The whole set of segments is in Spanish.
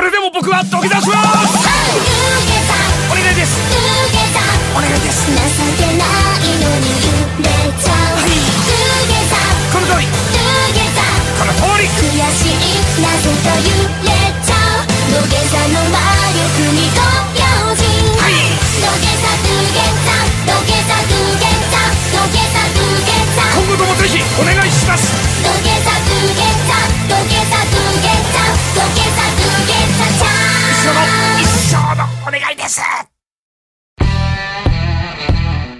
それでも僕は土下座します。お願いです。お願いです情けないのに揺れちゃうはい土下座。この通り。土下座。この通り悔しいなぜか揺れちゃう。土下座の魔力にご用心はい土下座土下座土下座土下座土下座土下座今後ともぜひお願い。します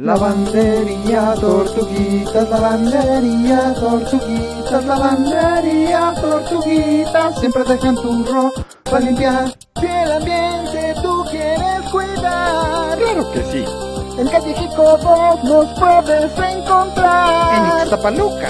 Lavandería, tortuguitas, lavandería, tortuguitas, lavandería, tortuguitas, siempre dejan tu ropa limpiar. Si el ambiente tú quieres cuidar, claro que sí. En calle 2 nos puedes encontrar. En Ixtapaluca.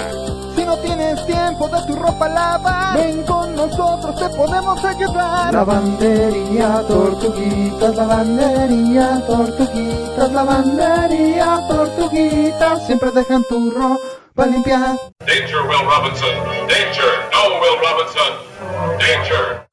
Si no tienes tiempo de tu ropa lavar, ven con nosotros, te podemos ayudar. Lavandería, tortuguitas, lavandería, tortuguitas, lavandería, tortuguitas, siempre dejan tu ropa limpiar. Danger, Will Robinson. Danger. No, Will Robinson. Danger.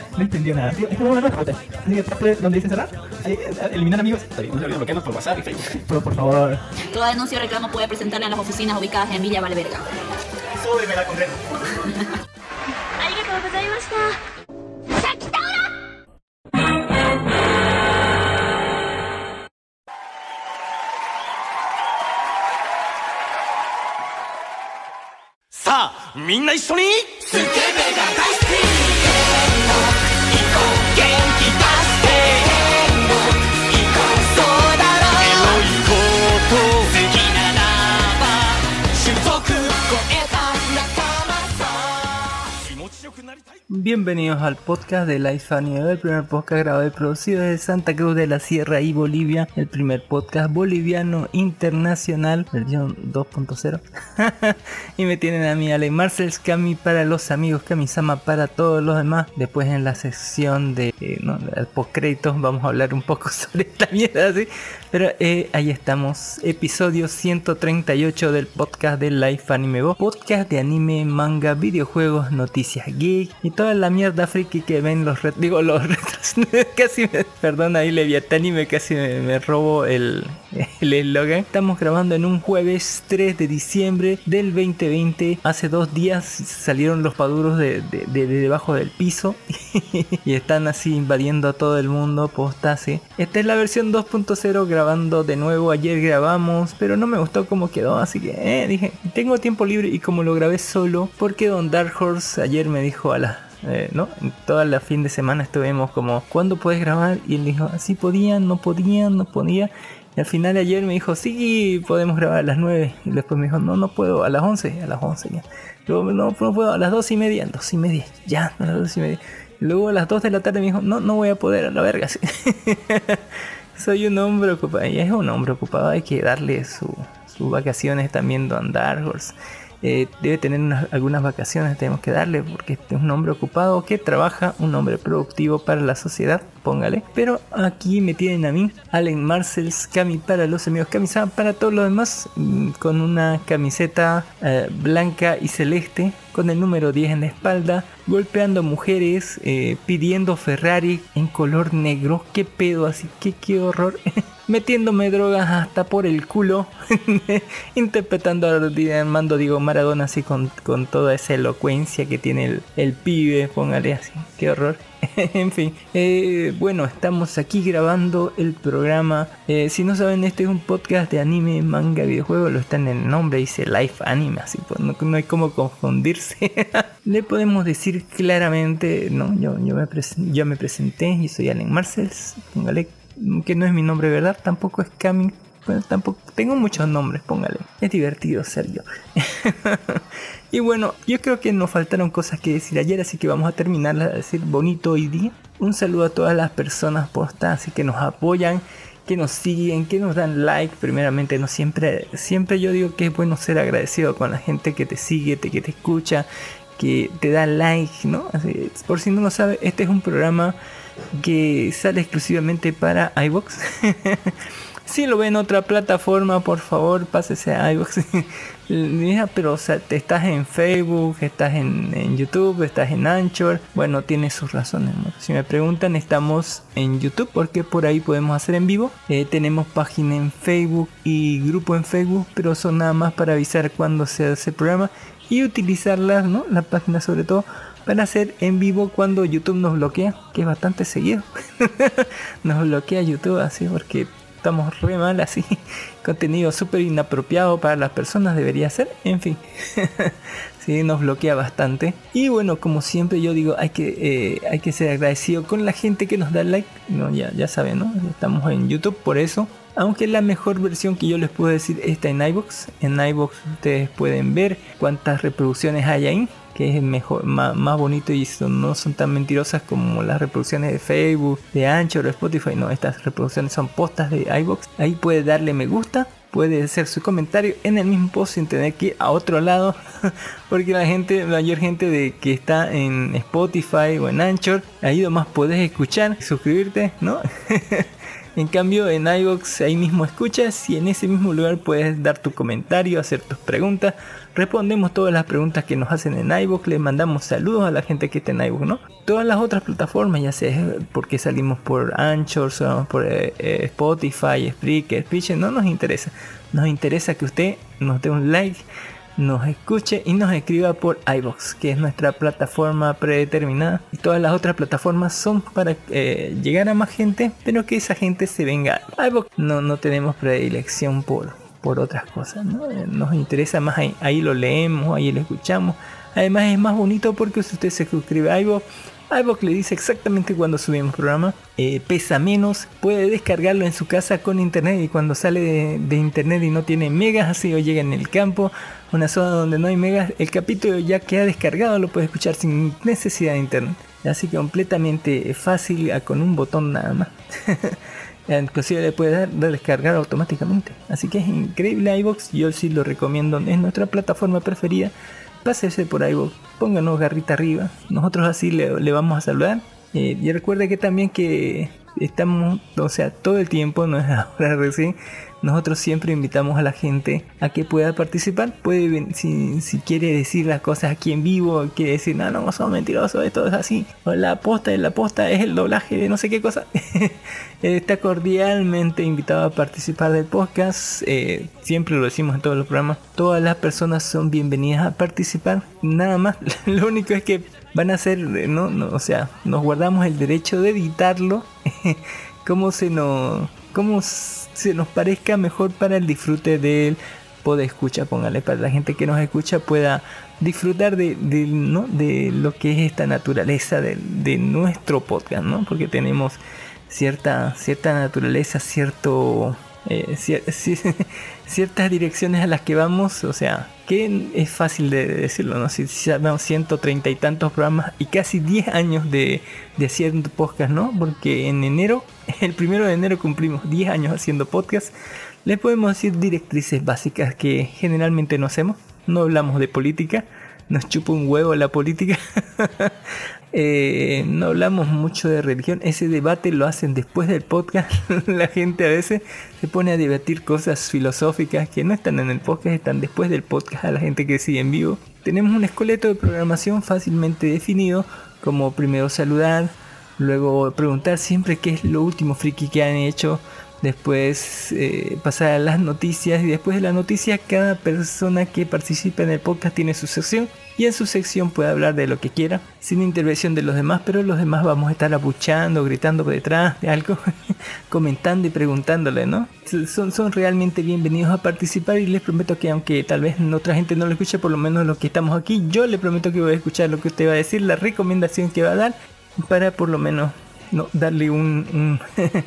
no entendió nada. Tío, es una anécdota. Así que donde dice cerrar, eh, eliminar amigos. Está bien, no se olviden bloquearnos por WhatsApp y Facebook. Pero por favor. Toda denuncia o reclamo puede presentarla en las oficinas ubicadas en Villa Valverga. Súbeme la concreta. ¡Sa! ¡Minna, 一緒にスケベが大好き Bienvenidos al podcast de Life Anime, el primer podcast grabado y producido desde Santa Cruz de la Sierra y Bolivia, el primer podcast boliviano internacional, versión 2.0. y me tienen a mí, Ale Marcels, Cami para los amigos, Kamisama para todos los demás. Después en la sección de eh, ¿no? post créditos vamos a hablar un poco sobre esta mierda, ¿sí? Pero eh, ahí estamos, episodio 138 del podcast de Life Anime podcast de anime, manga, videojuegos, noticias geek y la mierda friki que ven los ret digo los retros casi me, perdón ahí Leviatán y me casi me, me robo el el eslogan. Estamos grabando en un jueves 3 de diciembre del 2020 hace dos días salieron los paduros de, de, de- de debajo del piso y están así invadiendo a todo el mundo postase. Esta es la versión 2.0 grabando de nuevo. Ayer grabamos pero no me gustó cómo quedó así que eh, dije tengo tiempo libre y como lo grabé solo porque Don Dark Horse ayer me dijo a la eh, ¿no? Toda la fin de semana estuvimos como, ¿cuándo puedes grabar? Y él dijo, así podían, no podían, no podía. Y al final ayer me dijo, sí, podemos grabar a las 9. Y después me dijo, no, no puedo, a las 11, a las 11 ya. Luego, no, no puedo, a las 2 y media, 2 y media, ya, a las 2 y media. Luego a las 2 de la tarde me dijo, no, no voy a poder, a la verga. sí. Soy un hombre ocupado, y es un hombre ocupado, hay que darle su, sus vacaciones también Don Dark Horse. Eh, debe tener unas- algunas vacaciones, tenemos que darle, porque este es un hombre ocupado que trabaja, un hombre productivo para la sociedad, póngale. Pero aquí me tienen a mí, Allen Marcells, Cami para los amigos, Camisa para todos los demás, mm, con una camiseta eh, blanca y celeste, con el número 10 en la espalda, golpeando mujeres, eh, pidiendo Ferrari en color negro. ¿Qué pedo así? ¿Qué, qué horror? Metiéndome drogas hasta por el culo, interpretando a Armando Diego Maradona así con, con toda esa elocuencia que tiene el, el pibe, póngale así, qué horror. en fin, eh, bueno, estamos aquí grabando el programa. Eh, si no saben, este es un podcast de anime, manga, videojuego. Lo está en el nombre, dice Life Anime, así pues no, no hay como confundirse. Le podemos decir claramente, no, yo, yo, me, yo me presenté, yo soy Allen Marcells, póngale que no es mi nombre, ¿verdad? Tampoco es Cami. Bueno, tampoco tengo muchos nombres, póngale. Es divertido ser yo. y bueno, yo creo que nos faltaron cosas que decir ayer, así que vamos a terminar a decir bonito hoy día. Un saludo a todas las personas postas, así que nos apoyan, que nos siguen, que nos dan like. Primeramente, no siempre, siempre yo digo que es bueno ser agradecido con la gente que te sigue, te, que te escucha, que te da like, ¿no? Por si no lo sabe, este es un programa que sale exclusivamente para iBox. si lo ven en otra plataforma, por favor, pásese a iBox. Pero te estás en Facebook, estás en, en YouTube, estás en Anchor. Bueno, tiene sus razones. Si me preguntan, estamos en YouTube porque por ahí podemos hacer en vivo. Eh, tenemos página en Facebook y grupo en Facebook, pero son nada más para avisar cuando se hace el programa y utilizarlas, ¿no? La página sobre todo para hacer en vivo cuando YouTube nos bloquea, que es bastante seguido. nos bloquea YouTube así porque estamos re mal así. Contenido súper inapropiado para las personas debería ser. En fin. sí, nos bloquea bastante. Y bueno, como siempre yo digo, hay que, eh, hay que ser agradecido con la gente que nos da like. No, ya, ya saben, ¿no? Estamos en YouTube por eso. Aunque la mejor versión que yo les puedo decir está en iBox. En iBox ustedes pueden ver cuántas reproducciones hay ahí. Que es mejor, más, más bonito y son- no son tan mentirosas como las reproducciones de Facebook, de Anchor o Spotify. No, estas reproducciones son postas de iBox. Ahí puede darle me gusta. Puede hacer su comentario en el mismo post sin tener que ir a otro lado. Porque la gente, la mayor gente de que está en Spotify o en Anchor, ahí nomás podés escuchar, suscribirte, ¿no? En cambio, en iVoox ahí mismo escuchas y en ese mismo lugar puedes dar tu comentario, hacer tus preguntas. Respondemos todas las preguntas que nos hacen en iVoox, les mandamos saludos a la gente que está en iVoox, ¿no? Todas las otras plataformas, ya sea porque salimos por Anchor, salimos por eh, eh, Spotify, Spreaker, Pitcher, no nos interesa. Nos interesa que usted nos dé un like, nos escuche y nos escriba por iBox, que es nuestra plataforma predeterminada. Y todas las otras plataformas son para eh, llegar a más gente, pero que esa gente se venga iBox. No, no tenemos predilección por, por otras cosas, ¿no? Eh, Nos interesa más ahí, ahí lo leemos, ahí lo escuchamos. Además es más bonito porque si usted se suscribe a iVoox, iVoox le dice exactamente cuando subimos programa, eh, pesa menos, puede descargarlo en su casa con internet y cuando sale de, internet y no tiene megas, así o llega en el campo, una zona donde no hay megas, el capítulo ya queda descargado, lo puede escuchar sin necesidad de internet. Así que completamente fácil, ah, con un botón nada más. Inclusive le puede dar de descargar automáticamente. Así que es increíble iVoox, yo sí lo recomiendo, es nuestra plataforma preferida. Pásese por iVoox, pónganos garrita arriba, nosotros así le, le vamos a saludar. Eh, y recuerde que también que estamos, o sea, todo el tiempo, no es ahora recién, nosotros siempre invitamos a la gente a que pueda participar. Puede, si, quiere decir las cosas aquí en vivo, quiere decir, no, no, son mentirosos, esto es así. O la posta, la posta es el doblaje de no sé qué cosa. Está cordialmente invitado a participar del podcast. Eh, siempre lo decimos en todos los programas. Todas las personas son bienvenidas a participar. Nada más. Lo único es que van a ser, eh, no, no, o sea, nos guardamos el derecho de editarlo. como se nos, como s- se nos parezca mejor para el disfrute del poder escucha, póngale, para la gente que nos escucha pueda disfrutar de, de, ¿no? de lo que es esta naturaleza de, de nuestro podcast, ¿no? Porque tenemos cierta, cierta naturaleza, cierto, eh, cier- ci- ciertas direcciones a las que vamos, o sea, que es fácil de decirlo, ¿no? Si, si llevamos 130 y tantos programas y casi 10 años de, de haciendo podcast, ¿no? Porque en enero, el primero de enero cumplimos 10 años haciendo podcast. Les podemos decir directrices básicas que generalmente no hacemos. No hablamos de política, nos chupa un huevo la política. Eh, no hablamos mucho de religión. Ese debate lo hacen después del podcast. la gente a veces se pone a debatir cosas filosóficas que no están en el podcast, están después del podcast a la gente que sigue en vivo. Tenemos un esqueleto de programación fácilmente definido, como primero saludar, luego preguntar siempre qué es lo último friki que han hecho, después eh, pasar a las noticias y después de las noticias cada persona que participa en el podcast tiene su sección y en su sección puede hablar de lo que quiera sin intervención de los demás, pero los demás vamos a estar abuchando, gritando detrás de algo, comentando y preguntándole, ¿no? Son, son realmente bienvenidos a participar y les prometo que aunque tal vez otra gente no lo escuche, por lo menos los que estamos aquí, yo le prometo que voy a escuchar lo que usted va a decir, la recomendación que va a dar para por lo menos no darle un, un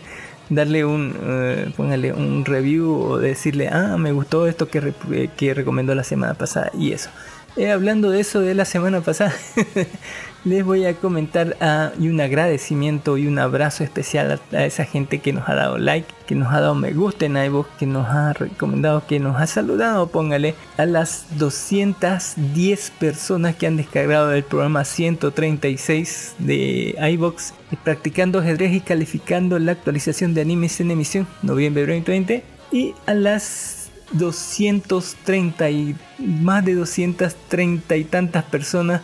darle un eh, póngale un review o decirle ah me gustó esto que, re- que recomendó la semana pasada y eso. Eh, hablando de eso de la semana pasada les voy a comentar ah, y un agradecimiento y un abrazo especial a, a esa gente que nos ha dado like que nos ha dado me gusta en iVoox que nos ha recomendado que nos ha saludado póngale a las 210 personas que han descargado el programa 136 de iVoox practicando ajedrez y calificando la actualización de animes en emisión noviembre 2020 y a las 230 y más de 230 y tantas personas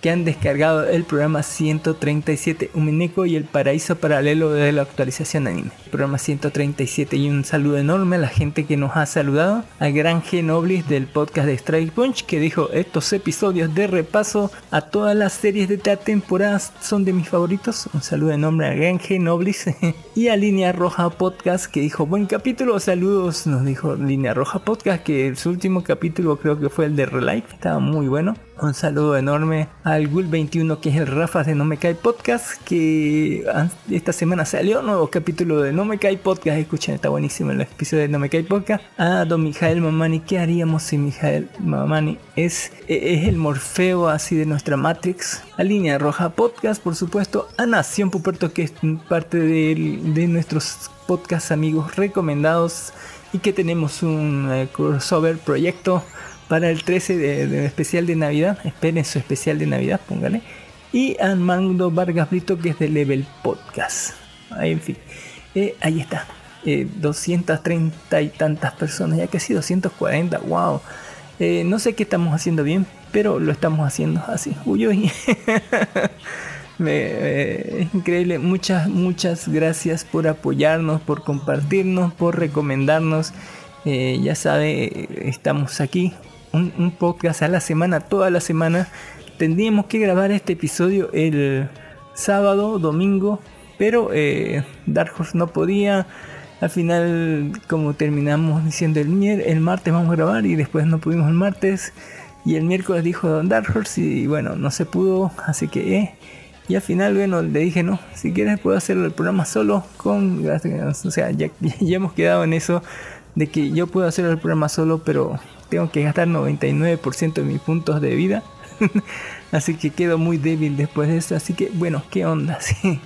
que han descargado el programa 137 Umineko y el paraíso paralelo de la actualización anime. Programa 137 y un saludo enorme a la gente que nos ha saludado. A Gran Genoblis del podcast de Strike Punch que dijo estos episodios de repaso a todas las series de esta temporada son de mis favoritos. Un saludo enorme a Gran Genoblis y a Línea Roja Podcast que dijo buen capítulo. Saludos nos dijo Línea Roja Podcast que su último capítulo creo que fue el de Relife. Estaba muy bueno. Un saludo enorme al Gul21 que es el Rafa de No Me Cae Podcast que esta semana salió un nuevo capítulo de No Me Cae Podcast. Escuchen, está buenísimo el episodio de No Me Cae Podcast. A Don Mijael Mamani, ¿qué haríamos si Mijael Mamani es, es el morfeo así de nuestra Matrix? A Línea Roja Podcast, por supuesto. A Nación Puperto que es parte de, de nuestros podcast amigos recomendados y que tenemos un eh, crossover proyecto para el 13 de, especial de Navidad. Esperen su especial de Navidad, póngale. Y Armando Vargas Brito, que es de Level Podcast. Ahí, en fin, Eh, ahí está. Eh, 230 y tantas personas, ya casi 240, wow. Eh, no sé qué estamos haciendo bien, pero lo estamos haciendo así. Uy, eh, increíble. Muchas, muchas gracias por apoyarnos, por compartirnos, por recomendarnos. Eh, ya sabe, eh, estamos aquí. Un, podcast a la semana, toda la semana. Tendríamos que grabar este episodio el sábado, domingo, pero eh, Dark Horse no podía. Al final, como terminamos diciendo el, mier el martes vamos a grabar y después no pudimos el martes. Y el miércoles dijo Dark Horse y bueno, no se pudo, así que... Eh. Y al final, bueno, le dije, no, si quieres puedo hacer el programa solo con... O sea, ya, ya hemos quedado en eso de que yo puedo hacer el programa solo, pero tengo que gastar 99% de mis puntos de vida. así que quedo muy débil después de eso. Así que, bueno, ¿qué onda? Sí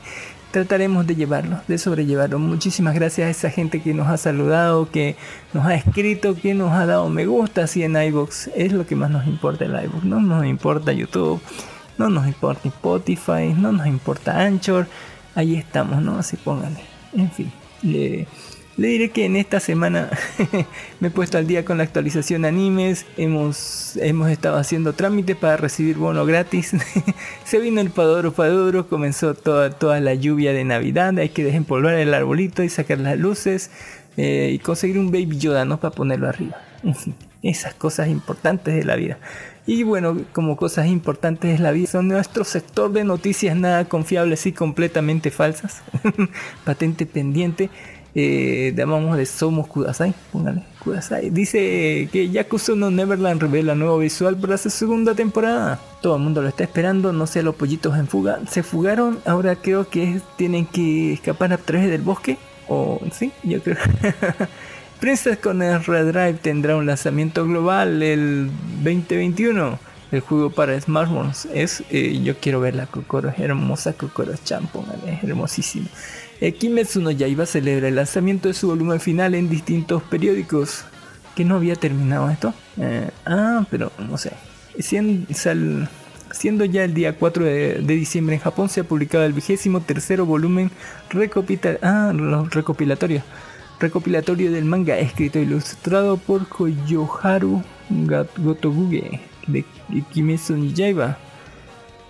trataremos de llevarlo, de sobrellevarlo. Muchísimas gracias a esa gente que nos ha saludado, que nos ha escrito, que nos ha dado me gusta así en iBox. Es lo que más nos importa el iBox. No nos importa YouTube, no nos importa Spotify, no nos importa Anchor. Ahí estamos, ¿no? Así pónganle. En fin, le le diré que en esta semana me he puesto al día con la actualización animes. Hemos, hemos estado haciendo trámites para recibir bono gratis. Se vino el Padoro Padoro, comenzó toda, toda la lluvia de Navidad. Hay que desempolvar el arbolito y sacar las luces. Eh, y conseguir un Baby Yoda, ¿no? Para ponerlo arriba. Esas cosas importantes de la vida. Y bueno, como cosas importantes de la vida son nuestro sector de noticias nada confiables y completamente falsas. Patente pendiente eh, llamamos Somos Kudasai, póngale, Kudasai. Dice que Yakuza no Neverland revela nuevo visual para su segunda temporada. Todo el mundo lo está esperando, no sé, los pollitos en fuga. Se fugaron, ahora creo que tienen que escapar a través del bosque. O sí, yo creo. Princess con el Red Drive tendrá un lanzamiento global el 2021. El juego para smartphones es, eh, yo quiero ver la Kokoro, hermosa Kokoro Chan, póngale, hermosísimo. Kimetsu no Yaiba celebra el lanzamiento de su volumen final en distintos periódicos. ¿Que no había terminado esto? Eh, ah, pero no sé. Siendo, ya el día 4 de, diciembre en Japón se ha publicado el vigésimo tercero volumen ah, recopilatorio. Recopilatorio del manga escrito e ilustrado por Koyoharu Gotobuge de Kimetsu Yaiba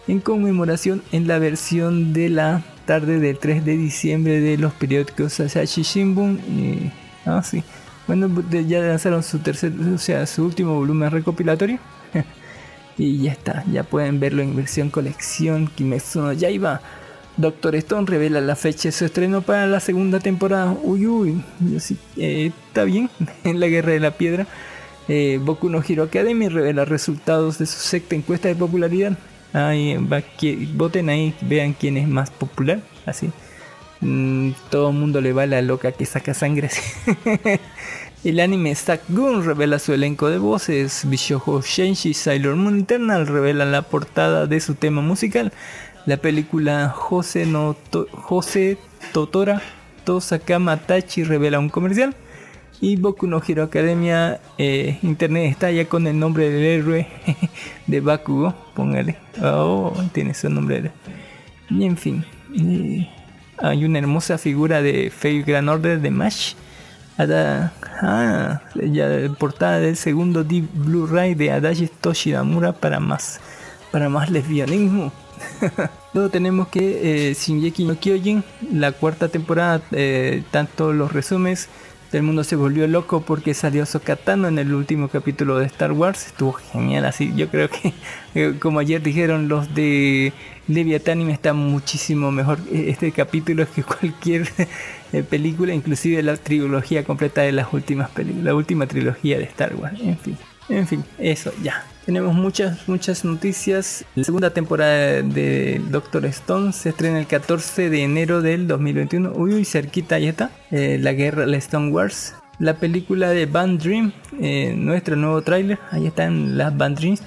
en conmemoración en la versión de la tarde del 3 de diciembre de los periódicos Asahi Shimbun. Y, ah, sí. Bueno, ya lanzaron su tercer, o sea, su último volumen recopilatorio. y ya está, ya pueden verlo en versión colección Kimetsu no Yaiba. Doctor Stone revela la fecha de su estreno para la segunda temporada. Uy, uy, eh, está bien en la Guerra de la Piedra. Eh, Boku no Hero Academy revela resultados de su sexta encuesta de popularidad. Ahí, va, voten ahí, vean quién es más popular. Así. Mm, todo el mundo le va a la loca que saca sangre. El anime Gun revela su elenco de voces. Bishoujo Shenshi Sailor Moon Eternal revela la portada de su tema musical. La película Jose, no Jose Totora Tosakama Tachi revela un comercial. Y Boku no Hero Academia eh, Internet está ya con el nombre del héroe de Bakugo. Póngale. Oh, tiene su nombre. Y en fin. hay una hermosa figura de Fate Grand Order de Mash. ah, ya portada del segundo Deep Blu-ray de Adachi Toshidamura para más, para más lesbianismo. Luego tenemos que eh, Shinjeki no Kyojin, la cuarta temporada, eh, tanto los resúmenes el mundo se volvió loco porque salió Sokatano en el último capítulo de Star Wars. Estuvo genial así. Yo creo que, eh, como ayer dijeron los de Leviathan, está muchísimo mejor eh, este capítulo que cualquier eh, película, inclusive la trilogía completa de las últimas películas, la última trilogía de Star Wars. En fin, en fin, eso ya. Tenemos muchas, muchas noticias. La segunda temporada de Doctor Stone se estrena el 14 de enero del 2021. Uy, cerquita ya está. Eh, la guerra, la Stone Wars. La película de Band Dream, eh, nuestro nuevo tráiler. Ahí están las Band Dreams.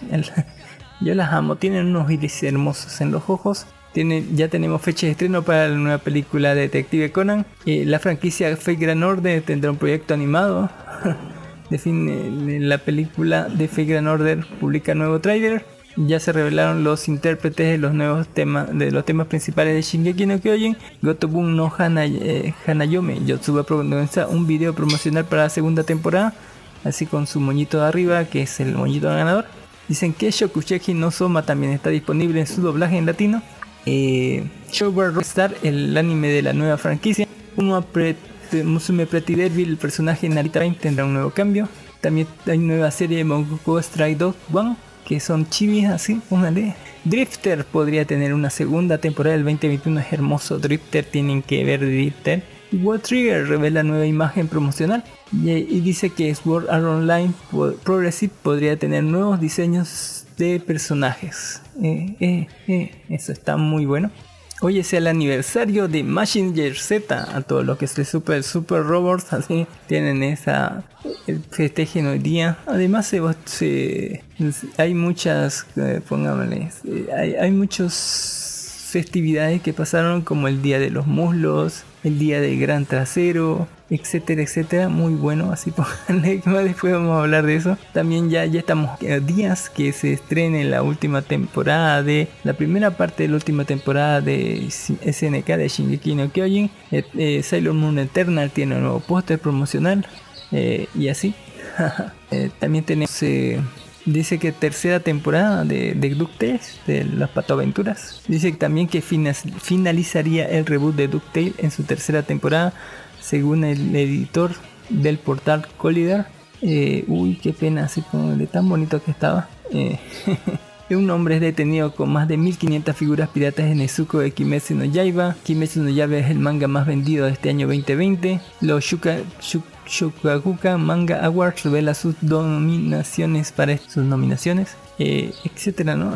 yo las amo. Tienen unos iris hermosos en los ojos. Tiene, ya tenemos fecha de estreno para la nueva película Detective Conan. Eh, la franquicia Fake Grand Order tendrá un proyecto animado. Define la película de Fake Grand Order publica nuevo trailer. Ya se revelaron los intérpretes de los nuevos temas de los temas principales de Shingeki no Kyojin. Gotobun no Hana, eh, Hanayome Yotsuba protagonista un video promocional para la segunda temporada, así con su moñito de arriba, que es el moñito ganador. Dicen que Shokusheki no Soma también está disponible en su doblaje en latino. Eh, Rockstar, el anime de la nueva franquicia. Uno este, Musume Pretty Devil, el personaje Narita Rain tendrá un nuevo cambio. También hay nueva serie de Mongoku Strike Dog One, que son chivis así, póngale. Drifter podría tener una segunda temporada del 2021, es hermoso. Drifter, tienen que ver Drifter. World Trigger revela nueva imagen promocional y, dice que Sword Art Online Progressive podría tener nuevos diseños de personajes. Eh, eh, eh, eso está muy bueno. Hoy es el aniversario de Mazinger Z. A todos los que se Super Super Robots así tienen esa festejen hoy día. Además se, hay muchas, eh, eh, hay, hay muchas festividades que pasaron como el día de los muslos, el día del gran trasero, etcétera, etcétera. Muy bueno, así pónganle después vamos a hablar de eso. También ya, ya estamos a días que se estrene la última temporada de la primera parte de la última temporada de SNK de Shingeki no Kyojin. Eh, eh, Sailor Moon Eternal tiene un nuevo póster promocional eh, y así. Eh, también tenemos eh, Dice que tercera temporada de, de DuckTales, de las patoaventuras. Dice también que fina- finalizaría el reboot de DuckTales en su tercera temporada, según el editor del portal Collider. Eh, uy, qué pena, así como de tan bonito que estaba. Eh, un hombre es detenido con más de 1500 figuras piratas en Nezuko de Kimetsu no Yaiba. Kimetsu no Yaiba es el manga más vendido de este año 2020. Los Shuka, Manga Awards revela sus nominaciones para sus nominaciones, eh, etcétera, ¿no?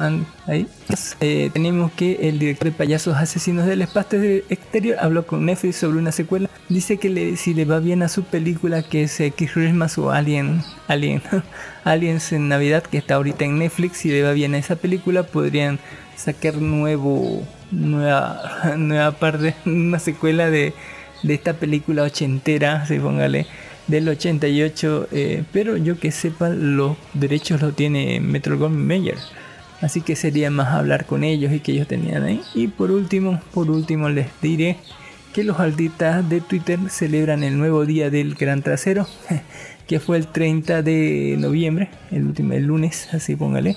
Eh, tenemos que el director de Payasos Asesinos del Espacio Exterior habló con Netflix sobre una secuela. Dice que le- si le va bien a su película que es eh, Christmas o Alien, Alien, Aliens en Navidad que está ahorita en Netflix, si le va bien a esa película podrían sacar nuevo nueva nueva parte, una secuela de de esta película ochentera, se póngale, del 88, eh, pero yo que sepa los derechos los tiene Metro Goldwyn Mayer. Así que sería más hablar con ellos y que ellos tenían ahí. Y por último, por último les diré que los alditas de Twitter celebran el nuevo día del Gran Trasero, que fue el 30 de noviembre, el último el lunes, así póngale.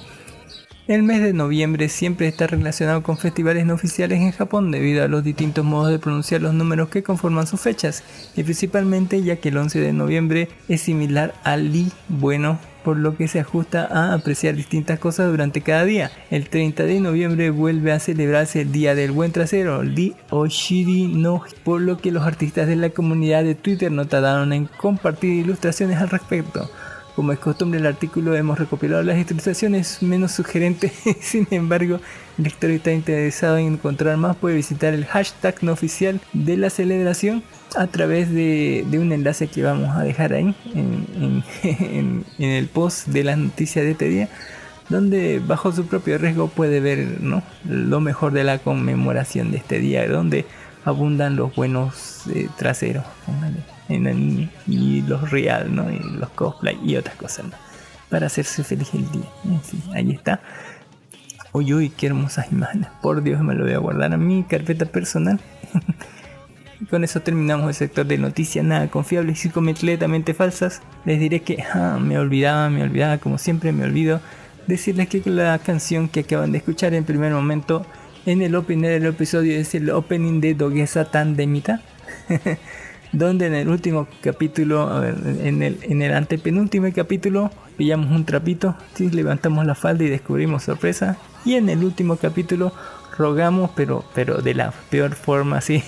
El mes de noviembre siempre está relacionado con festivales no oficiales en Japón debido a los distintos modos de pronunciar los números que conforman sus fechas y principalmente ya que el 11 de noviembre es similar al Li bueno por lo que se ajusta a apreciar distintas cosas durante cada día. El 30 de noviembre vuelve a celebrarse el Día del Buen Trasero, Li Oshiri no, por lo que los artistas de la comunidad de Twitter no tardaron en compartir ilustraciones al respecto. Como es costumbre el artículo hemos recopilado las ilustraciones menos sugerentes, sin embargo, el lector está interesado en encontrar más puede visitar el hashtag no oficial de la celebración a través de, un enlace que vamos a dejar ahí en, el post de las noticias de este día donde bajo su propio riesgo puede ver ¿no? lo mejor de la conmemoración de este día donde abundan los buenos eh, traseros en anime y los real ¿no? y los cosplay y otras cosas para hacerse feliz el día en ahí está uy uy qué hermosas imágenes por Dios me lo voy a guardar a mi carpeta personal y con eso terminamos el sector de noticias nada confiables y completamente falsas. Les diré que ah, me olvidaba, me olvidaba, como siempre me olvido decirles que la canción que acaban de escuchar en primer momento en el opening del episodio es el opening de Dogesa Tandemita. donde en el último capítulo, en el, en el antepenúltimo capítulo, pillamos un trapito, sí, levantamos la falda y descubrimos sorpresa. Y en el último capítulo rogamos, pero, pero de la peor forma, así,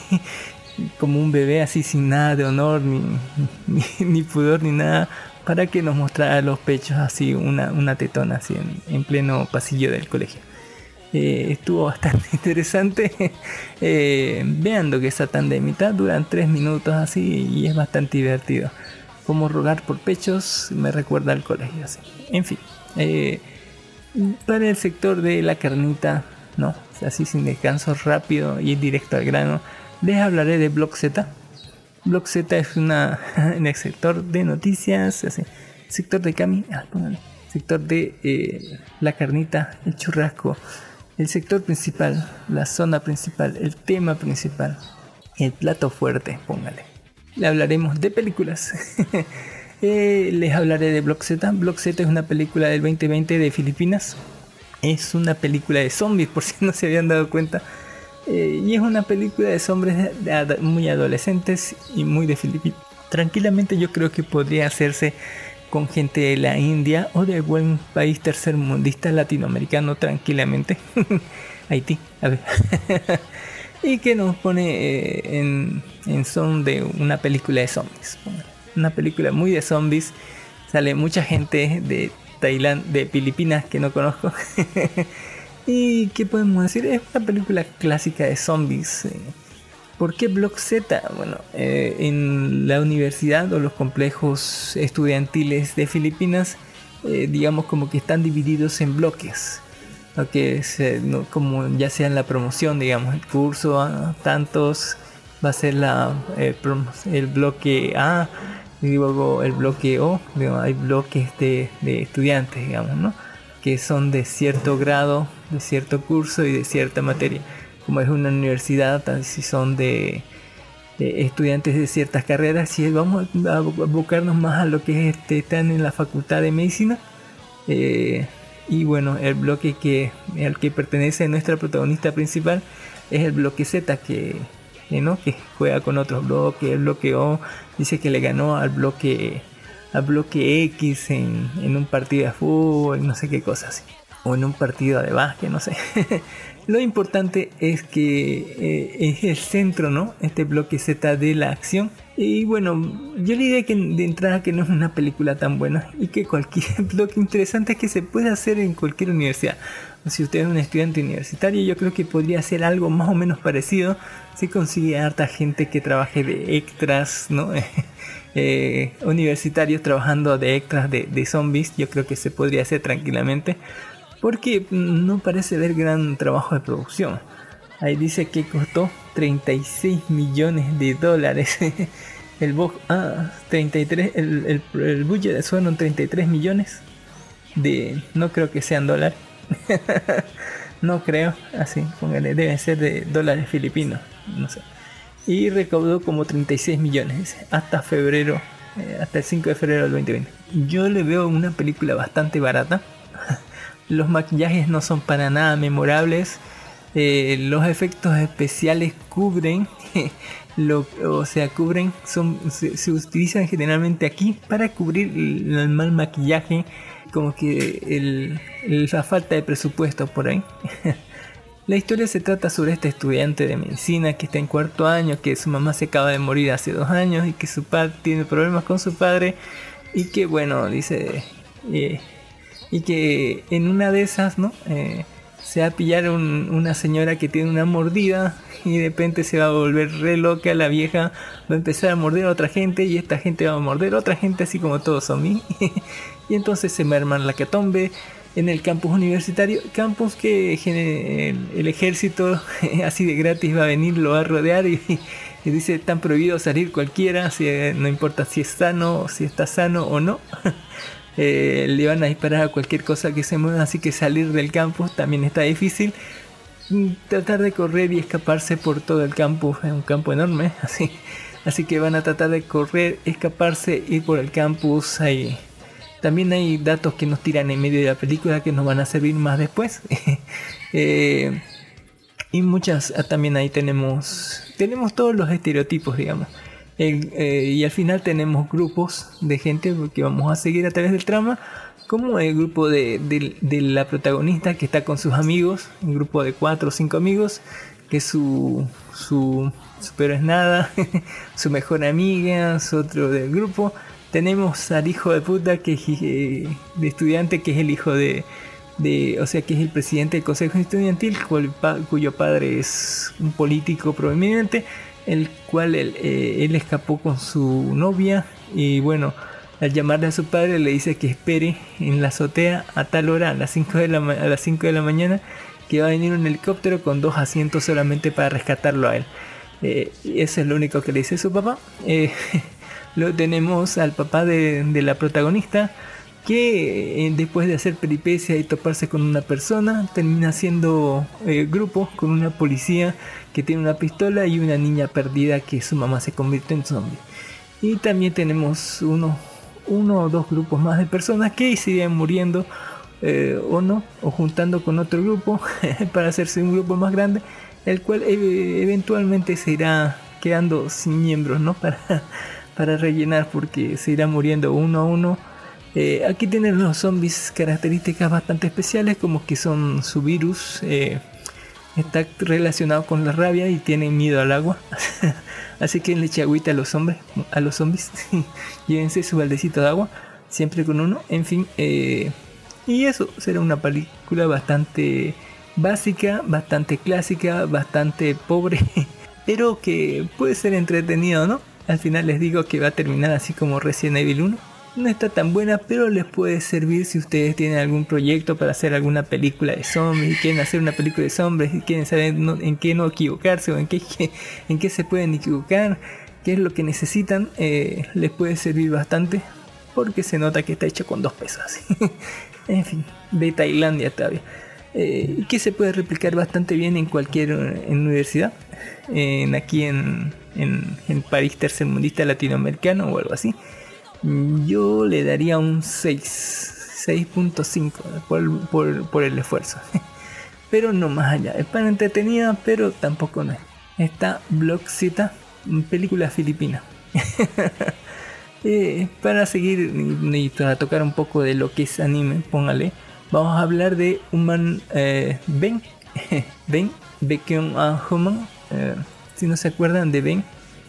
como un bebé así sin nada de honor, ni, ni, ni pudor, ni nada, para que nos mostrara los pechos así, una, una tetona así en pleno pasillo del colegio. Estuvo bastante interesante. Eh, veando que esa tandemita duran 3 minutos así y es bastante divertido. Como rogar por pechos me recuerda al colegio. Así. En fin, eh, para el sector de la carnita, no, así sin descanso rápido y directo al grano, les hablaré de Block Z. Block Z es una en el sector de noticias, así, sector de Cami, ah, sector de eh, la carnita, el churrasco, el sector principal, la zona principal, el tema principal, el plato fuerte, póngale. Le hablaremos de películas. Eh, les hablaré de Block Z. Block Z es una película del 2020 de Filipinas. Es una película de zombies, por si no se habían dado cuenta. Eh, y es una película de zombies muy adolescentes y muy de Filipinas. Tranquilamente yo creo que podría hacerse con gente de la India o de algún país tercermundista latinoamericano tranquilamente. Haití, a ver. y que nos pone eh, en, en son de una película de zombies. Una película muy de zombies. Sale mucha gente de Tailandia, de Filipinas que no conozco. y qué podemos decir, es una película clásica de zombies. Eh. ¿Por qué Block Z? Bueno, eh, en la universidad o los complejos estudiantiles de Filipinas, eh, digamos como que están divididos en bloques. ¿no? Se- no- como ya sea en la promoción, digamos, el curso, tantos, va a ser la, eh, el bloque A, y luego el bloque O, digo, hay bloques de, de estudiantes, digamos, ¿no? Que son de cierto grado, de cierto curso y de cierta materia como es una universidad, si son de, estudiantes de ciertas carreras, si vamos a abocarnos más a lo que es, este, están en la facultad de medicina. eh, y bueno, el bloque que, al que pertenece nuestra protagonista principal es el bloque Z, que, que, ¿no? que juega con otros bloques. El bloque O dice que le ganó al bloque, al bloque X en, un partido de fútbol, no sé qué cosas. O en un partido de básquet, no sé. Lo importante es que eh, es el centro, ¿no? Este bloque Z de la acción. Y bueno, yo le diría que de entrada que no es una película tan buena y que cualquier bloque interesante que se puede hacer en cualquier universidad. Si usted es un estudiante universitario, yo creo que podría hacer algo más o menos parecido si consigue harta gente que trabaje de extras, ¿no? Eh, universitarios trabajando de extras de, de zombies, yo creo que se podría hacer tranquilamente porque no parece haber gran trabajo de producción. Ahí dice que costó 36 millones de dólares. el box, ah, 33, el, el, el budget fueron 33 millones de, no creo que sean dólares. no creo, así, póngale, deben ser de dólares filipinos, no sé. Y recaudó como 36 millones hasta febrero, eh, hasta el 5 de febrero del 2020. Yo le veo una película bastante barata. Los maquillajes no son para nada memorables. Eh, los efectos especiales cubren, o sea, cubren, se, utilizan generalmente aquí para cubrir el, mal maquillaje, como que la falta de presupuesto por ahí. La historia se trata sobre este estudiante de medicina que está en cuarto año, que su mamá se acaba de morir hace dos años y que su padre tiene problemas con su padre y que bueno, dice, eh, y que en una de esas, ¿no? Eh, se va a pillar un, una señora que tiene una mordida y de repente se va a volver re loca, la vieja va a empezar a morder a otra gente y esta gente va a morder a otra gente así como todos son mí. y entonces se merman la catombe en el campus universitario, campus que el, ejército así de gratis va a venir, lo va a rodear y, y dice tan prohibido salir cualquiera, si, no importa si es sano, si está sano o no. Eh, le van a disparar a cualquier cosa que se mueva, así que salir del campus también está difícil. Tratar de correr y escaparse por todo el campus, es un campo enorme, así, así que van a tratar de correr, escaparse, ir por el campus. Ahí. También hay datos que nos tiran en medio de la película que nos van a servir más después. eh, y muchas, también ahí tenemos, tenemos todos los estereotipos, digamos. Eh, y al final tenemos grupos de gente que vamos a seguir a través del trama, como el grupo de, de, la protagonista que está con sus amigos, un grupo de cuatro o cinco amigos, que su, su, su pero es nada, su mejor amiga, su otro del grupo. Tenemos al hijo de puta que es eh, de estudiante, que es el hijo de, de, o sea, que es el presidente del consejo estudiantil, cuyo padre es un político prominente el cual él, eh, él, escapó con su novia y bueno, al llamarle a su padre le dice que espere en la azotea a tal hora, a las 5 de la, a las 5 de la mañana, que va a venir un helicóptero con dos asientos solamente para rescatarlo a él. Eh, eso es lo único que le dice su papá. Eh, luego tenemos al papá de, de la protagonista, que eh, después de hacer peripecia y toparse con una persona, termina haciendo eh, grupo con una policía que tiene una pistola y una niña perdida que su mamá se convierte en zombie. Y también tenemos uno, uno o dos grupos más de personas que siguen muriendo eh, o no, o juntando con otro grupo para hacerse un grupo más grande, el cual eventualmente se irá quedando sin miembros, ¿no? Para, para rellenar porque se irá muriendo uno a uno. Eh, aquí tienen los zombies características bastante especiales como que son su virus, eh, está relacionado con la rabia y tiene miedo al agua. Así que le agüita a los hombres, a los zombies. Llévense su baldecito de agua, siempre con uno. En fin, eh, y eso será una película bastante básica, bastante clásica, bastante pobre, pero que puede ser entretenido, ¿no? Al final les digo que va a terminar así como Resident Evil 1 no está tan buena, pero les puede servir si ustedes tienen algún proyecto para hacer alguna película de zombies y quieren hacer una película de zombies y quieren saber en qué no equivocarse o en qué, en qué se pueden equivocar, qué es lo que necesitan, eh, les puede servir bastante porque se nota que está hecho con dos pesos. en fin, de Tailandia todavía. Eh, que se puede replicar bastante bien en cualquier universidad, en, aquí en, en, en París tercermundista latinoamericano o algo así. Yo le daría un 6, 6.5 por, por, el esfuerzo. pero no más allá. Es para entretenida, pero tampoco no es. Esta Blockcita, película filipina. eh, para seguir y tocar un poco de lo que es anime, póngale. Vamos a hablar de Human eh, Ben. ben, Baekhyun Human. Eh, si no se acuerdan de Ben,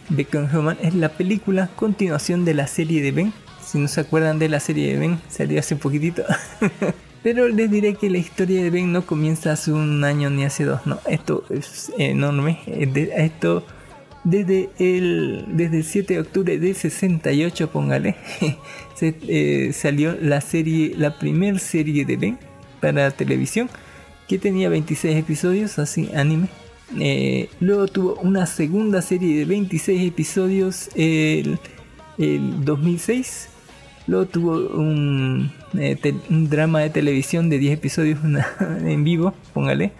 Beckham Human es la película continuación de la serie de Ben. Si no se acuerdan de la serie de Ben, salió hace poquitito. Pero les diré que la historia de Ben no comienza hace un año ni hace dos. No, esto es enorme. Esto desde el, desde el 7 de octubre de 68, póngale, se, eh, salió la serie, la primera serie de Ben para televisión, que tenía 26 episodios, así anime. Eh, luego tuvo una segunda serie de 26 episodios el, el 2006. Luego tuvo un, eh, un, drama de televisión de 10 episodios en vivo, póngale.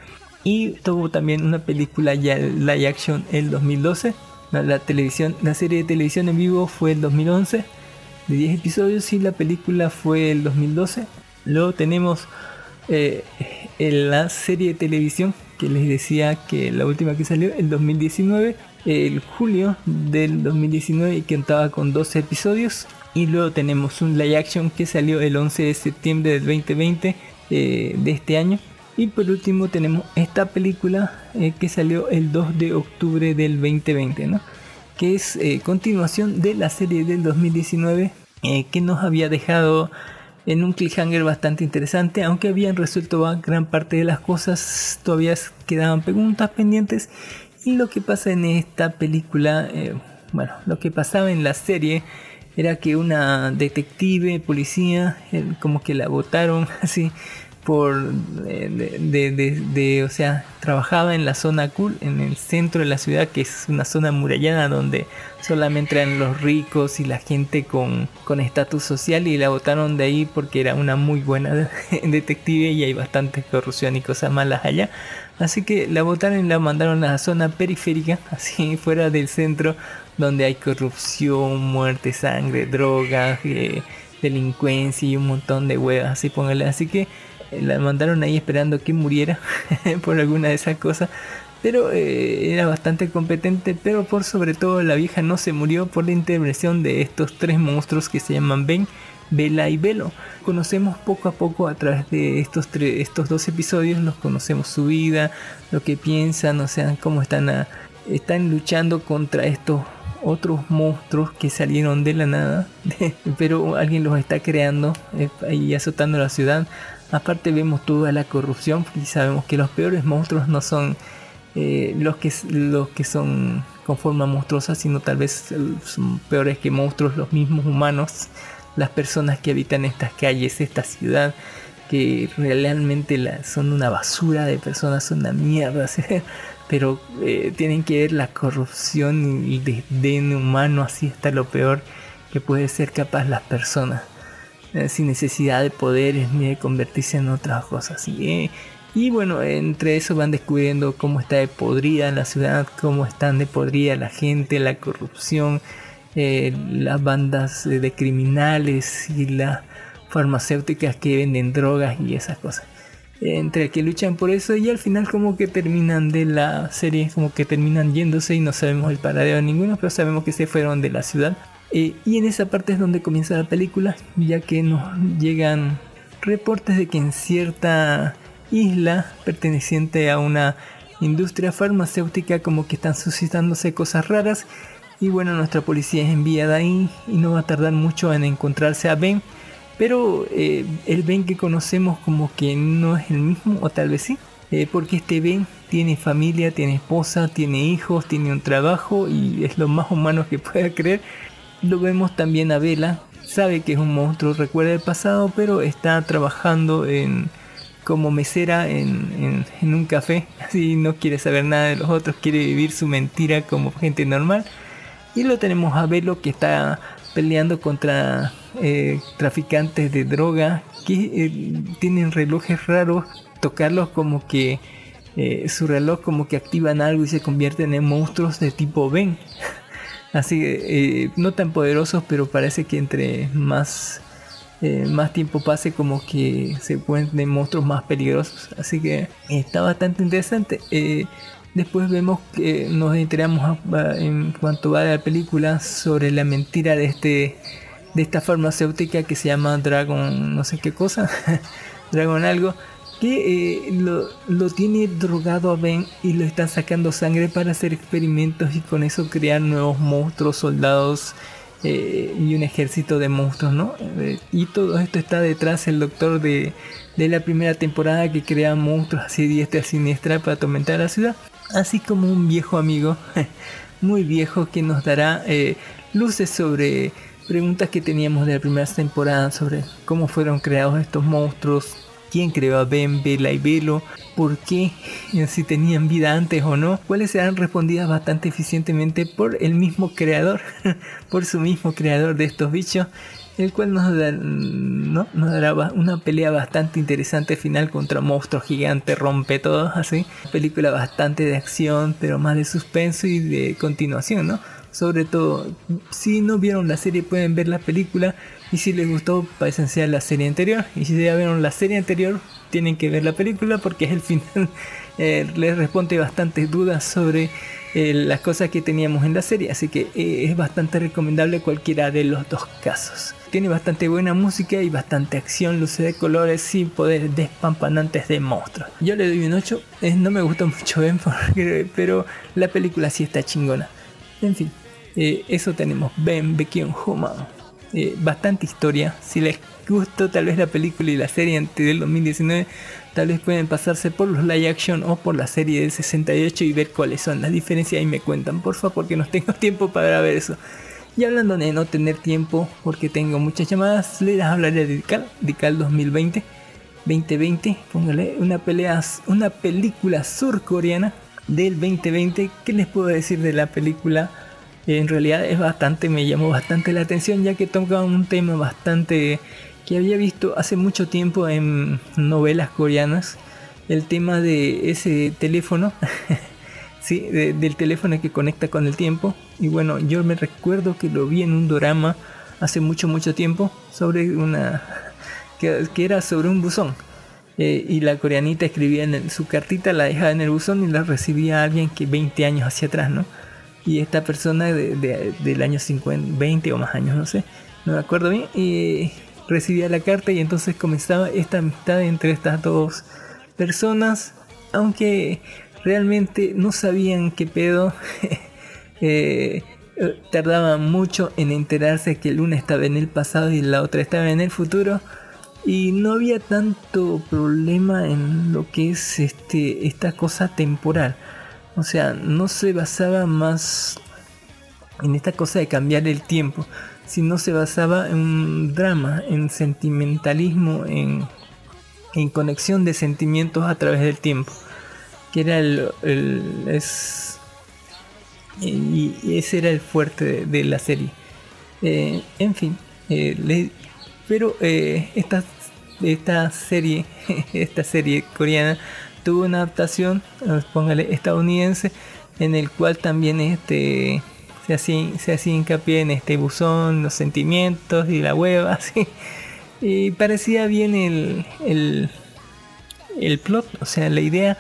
Y tuvo también una película ya live action el 2012. La, televisión, la serie de televisión en vivo fue el 2011 de 10 episodios y la película fue el 2012. Luego tenemos eh, la serie de televisión que les decía que la última que salió, el 2019, el julio del 2019 y que contaba con 12 episodios. Y luego tenemos un live action que salió el 11 de septiembre del 2020 eh, de este año. Y por último tenemos esta película eh, que salió el 2 de octubre del 2020, ¿no? que es eh, continuación de la serie del 2019 que nos había dejado en un cliffhanger bastante interesante, aunque habían resuelto gran parte de las cosas, todavía quedaban preguntas pendientes. Y lo que pasa en esta película, eh, bueno, lo que pasaba en la serie era que una detective, policía, eh, como que la votaron así por de, de, o sea trabajaba en la zona cool en el centro de la ciudad que es una zona murallada donde solamente eran los ricos y la gente con estatus social y la votaron de ahí porque era una muy buena detective y hay bastante corrupción y cosas malas allá. Así que la votaron y la mandaron a la zona periférica así fuera del centro donde hay corrupción muerte sangre drogas eh, delincuencia y un montón de huevas así póngale. Así que la mandaron ahí esperando que muriera por alguna de esas cosas. Pero eh, era bastante competente, pero por sobre todo la vieja no se murió por la intervención de estos tres monstruos que se llaman Ben, Bella y Velo. Conocemos poco a poco a través de estos, estos dos episodios, los conocemos su vida, lo que piensan, o sea, cómo están, están luchando contra estos otros monstruos que salieron de la nada, pero alguien los está creando eh, y azotando la ciudad. Aparte vemos toda la corrupción y sabemos que los peores monstruos no son eh, los, que, los que son con forma monstruosa, sino tal vez son peores que monstruos los mismos humanos, las personas que habitan estas calles, esta ciudad, que realmente son una basura de personas, son una mierda, pero eh, tienen que ver la corrupción y el desdén humano, así está lo peor que puede ser capaz las personas. Eh, sin necesidad de poderes ni de convertirse en otras cosas. Y, y bueno, entre eso van descubriendo cómo está de podrida la ciudad, cómo están de podrida la gente, la corrupción, eh, las bandas de criminales y las farmacéuticas que venden drogas y esas cosas. Entre que luchan por eso y al final como que terminan de la serie, como que terminan yéndose y no sabemos el paradero de ninguno, pero sabemos que se fueron de la ciudad eh, y en esa parte es donde comienza la película, ya que nos llegan reportes de que en cierta isla perteneciente a una industria farmacéutica como que están suscitándose cosas raras y bueno, nuestra policía es enviada ahí y no va a tardar mucho en encontrarse a Ben. Pero eh, el Ben que conocemos como que no es el mismo, o tal vez sí. Eh, porque este Ben tiene familia, tiene esposa, tiene hijos, tiene un trabajo y es lo más humano que pueda creer. Lo vemos también a Vela, sabe que es un monstruo, recuerda el pasado, pero está trabajando en, como mesera en, un café, así no quiere saber nada de los otros, quiere vivir su mentira como gente normal. Y lo tenemos a Velo que está peleando contra eh, traficantes de droga que eh, tienen relojes raros, tocarlos como que eh, su reloj como que activan algo y se convierten en monstruos de tipo Ben. Así no tan poderosos, pero parece que entre más más tiempo pase como que se encuentren monstruos más peligrosos. Así que está bastante interesante. Después vemos que nos enteramos en cuanto va la película sobre la mentira de este de esta farmacéutica que se llama Dragon no sé qué cosa, Dragon algo, que eh, lo, tiene drogado a Ben y lo están sacando sangre para hacer experimentos y con eso crear nuevos monstruos, soldados eh, y un ejército de monstruos, ¿no? Eh, y todo esto está detrás el doctor de, de la primera temporada que crea monstruos así diestra siniestra para atormentar la ciudad así como un viejo amigo, muy viejo, que nos dará luces sobre preguntas que teníamos de la primera temporada sobre cómo fueron creados estos monstruos, quién creó a Ben, Bella y Velo, por qué, eh, si tenían vida antes o no, cuáles serán respondidas bastante eficientemente por el mismo creador, por su mismo creador de estos bichos el cual nos, ¿no? nos dará una pelea bastante interesante final contra monstruo gigante, rompe todo, así. Película bastante de acción, pero más de suspenso y de continuación, ¿no? Sobre todo, si no vieron la serie pueden ver la película y si les gustó esenciar la serie anterior y si ya vieron la serie anterior tienen que ver la película porque es el final eh, les responde bastantes dudas sobre eh, las cosas que teníamos en la serie así que eh, es bastante recomendable cualquiera de los dos casos tiene bastante buena música y bastante acción, luces de colores sin poderes despampanantes de monstruos. Yo le doy un 8, eh, no me gusta mucho Ben, pero la película sí está chingona. En fin, eh, eso tenemos, Ben Bekion Human. Eh, bastante historia, si les gustó tal vez la película y la serie del 2019, tal vez pueden pasarse por los live action o por la serie del 68 y ver cuáles son las diferencias y me cuentan, por favor, porque no tengo tiempo para ver eso. Y hablando de no tener tiempo, porque tengo muchas llamadas, les hablaré de Dical, Dical 2020, 2020, póngale una pelea, una película surcoreana del 2020. ¿Qué les puedo decir de la película? En realidad es bastante, me llamó bastante la atención ya que toca un tema bastante que había visto hace mucho tiempo en novelas coreanas. El tema de ese teléfono ¿sí? del teléfono que conecta con el tiempo. Y bueno, yo me recuerdo que lo vi en un drama hace mucho, mucho tiempo sobre una... que, era sobre un buzón. Eh, y la coreanita escribía en su cartita, la dejaba en el buzón y la recibía alguien que 20 años hacia atrás, ¿no? Y esta persona de, del año 50, 20 o más años, no sé, no me acuerdo bien, y recibía la carta y entonces comenzaba esta amistad entre estas dos personas, aunque realmente no sabían qué pedo. Eh, tardaban mucho en enterarse que el una estaba en el pasado y la otra estaba en el futuro. Y no había tanto problema en lo que es este, esta cosa temporal. O sea, no se basaba más en esta cosa de cambiar el tiempo, sino se basaba en un drama, en sentimentalismo, en, en conexión de sentimientos a través del tiempo que era el, es y, ese era el fuerte de, la serie. Eh, en fin eh, pero eh, esta esta serie esta serie coreana tuvo una adaptación póngale estadounidense en el cual también este se hacía, se hacía hincapié en este buzón los sentimientos y la hueva así y parecía bien el, el el plot o sea la idea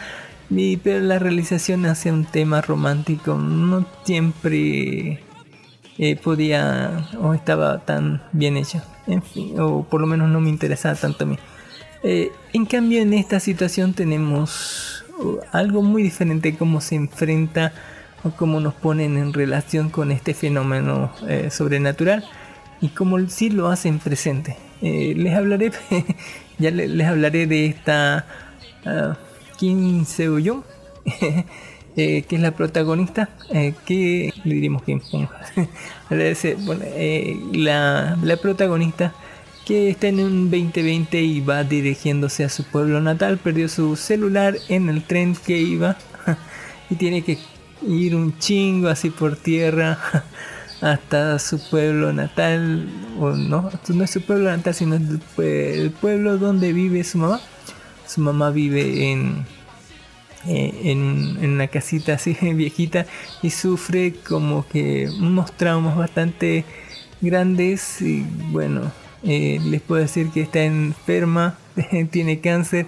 pero la realización hacia un tema romántico no siempre eh, podía o estaba tan bien hecho. En fin, o por lo menos no me interesaba tanto a mí. Eh, en cambio, en esta situación tenemos uh, algo muy diferente cómo se enfrenta o cómo nos ponen en relación con este fenómeno eh, sobrenatural y cómo sí lo hacen presente. Eh, les hablaré, ya le- les, hablaré de esta ah, Kim Seo-yoon, eh, que es la protagonista, que le diríamos que bueno, la, la protagonista que está en un 2020 y va dirigiéndose a su pueblo natal, perdió su celular en el tren que iba y tiene que ir un chingo así por tierra hasta su pueblo natal, o no, no es su pueblo natal, sino el, pue- el pueblo donde vive su mamá. Su mamá vive en, eh, en, en una casita así viejita y sufre como que unos traumas bastante grandes y bueno, eh, les puedo decir que está enferma, tiene cáncer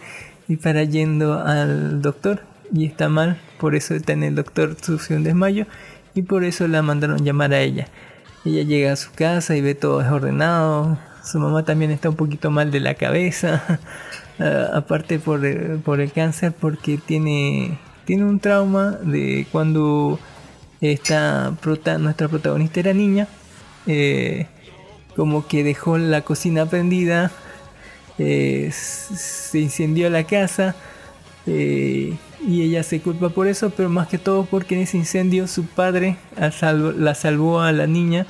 y para yendo al doctor y está mal, por eso está en el doctor, sufrió un desmayo y por eso la mandaron llamar a ella. Ella llega a su casa y ve todo desordenado, su mamá también está un poquito mal de la cabeza, ah, aparte por el, por el cáncer porque tiene, tiene un trauma de cuando esta nuestra protagonista era niña, eh, como que dejó la cocina prendida, eh, se incendió la casa eh, y ella se culpa por eso, pero más que todo porque en ese incendio su padre la salvó a la niña,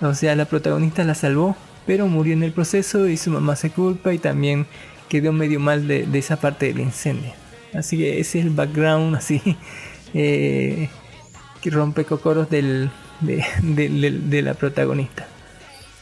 o sea, la protagonista la salvó, pero murió en el proceso y su mamá se culpa y también quedó medio mal de, esa parte del incendio. Así que ese es el background así eh, que rompe cocoros del, de, de- de- de la protagonista.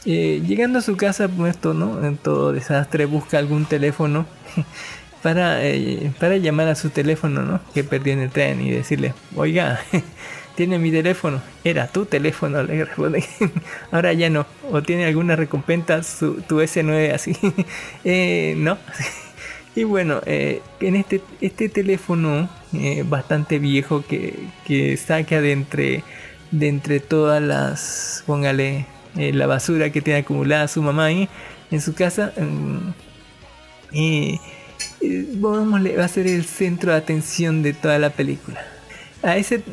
Eh, llegando a su casa, puesto, ¿no? En todo desastre, busca algún teléfono para, eh, para llamar a su teléfono, ¿no? Que perdió en el tren y decirle, oiga, tiene mi teléfono, era tu teléfono, le responde, ahora ya no, o tiene alguna recompensa su, tu S9 así, Eh, no. Y bueno, eh, en este, este teléfono eh, bastante viejo que, que saca de entre, de entre todas las, póngale, eh, la basura que tiene acumulada su mamá ahí en su casa, mm, y eh, pongámosle, va a ser el centro de atención de toda la película. A ese,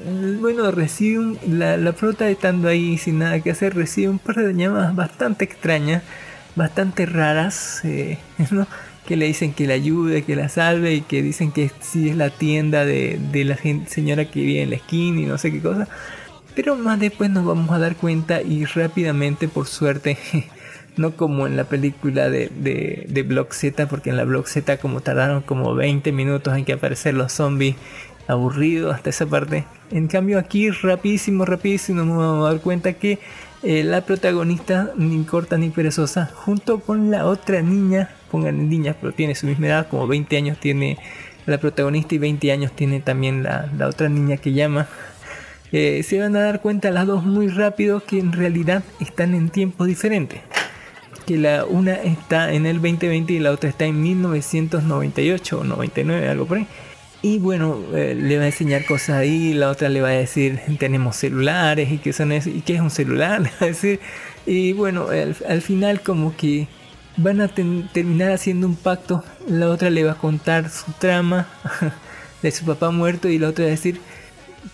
bueno, recibe un- la, la estando ahí sin nada que hacer, recibe un par de llamadas bastante extrañas, bastante raras, eh, que le dicen que la ayude, que la salve y que dicen que sí es la tienda de, de la señora que vive en la esquina y no sé qué cosa. Pero más después nos vamos a dar cuenta y rápidamente, por suerte, no como en la película de, de, de Block Z, porque en la Block Z como tardaron como 20 minutos en que aparecer los zombies aburridos hasta esa parte. En cambio aquí rapidísimo, rapidísimo nos vamos a dar cuenta que eh, la protagonista, ni corta ni perezosa, junto con la otra niña, pongan niñas, pero tiene su misma edad, como 20 años tiene la protagonista y 20 años tiene también la, la otra niña que llama. Eh, se van a dar cuenta las dos muy rápido que en realidad están en tiempos diferentes. Que la una está en el 2020 y la otra está en 1998 o 99, algo por ahí. Y bueno, eh, le va a enseñar cosas ahí, la otra le va a decir, tenemos celulares y que son eso, y qué es un celular. Y bueno, al, al final como que van a terminar haciendo un pacto, la otra le va a contar su trama de su papá muerto y la otra va a decir,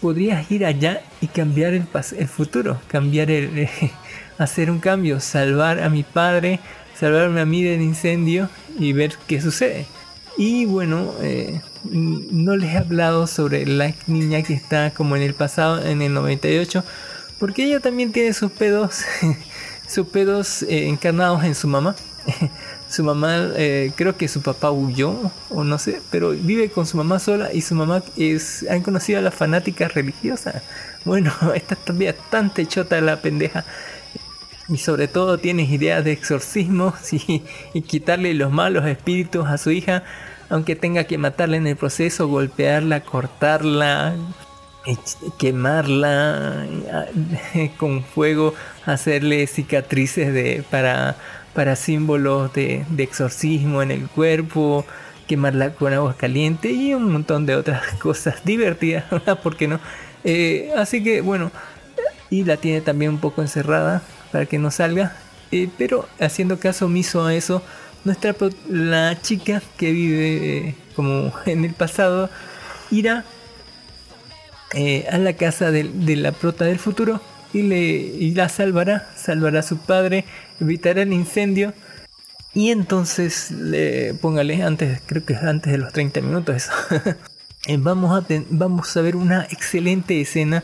podrías ir allá y cambiar el, el futuro, cambiar el, hacer un cambio, salvar a mi padre, salvarme a mí del incendio y ver qué sucede. Y bueno, eh, no les he hablado sobre la niña que está como en el pasado, en el 98, porque ella también tiene sus pedos, sus pedos eh, encarnados en su mamá. su mamá, eh, creo que su papá huyó, o no sé, pero vive con su mamá sola y su mamá es, han conocido a las fanáticas religiosas. Bueno, esta también bastante chota la pendeja. Y sobre todo tienes ideas de exorcismo y, y quitarle los malos espíritus a su hija, aunque tenga que matarla en el proceso, golpearla, cortarla, quemarla con fuego, hacerle cicatrices de, para, para símbolos de, exorcismo en el cuerpo, quemarla con agua caliente y un montón de otras cosas divertidas, ¿por qué no? Eh, así que bueno, y la tiene también un poco encerrada para que no salga. Eh, pero haciendo caso omiso a eso, nuestra la chica que vive eh, como en el pasado irá a la casa de, de la prota del futuro y, le, y la salvará, salvará a su padre, evitará el incendio. Y entonces, le, póngale, antes, creo que es antes de los 30 minutos. Eh, vamos, a vamos a ver una excelente escena,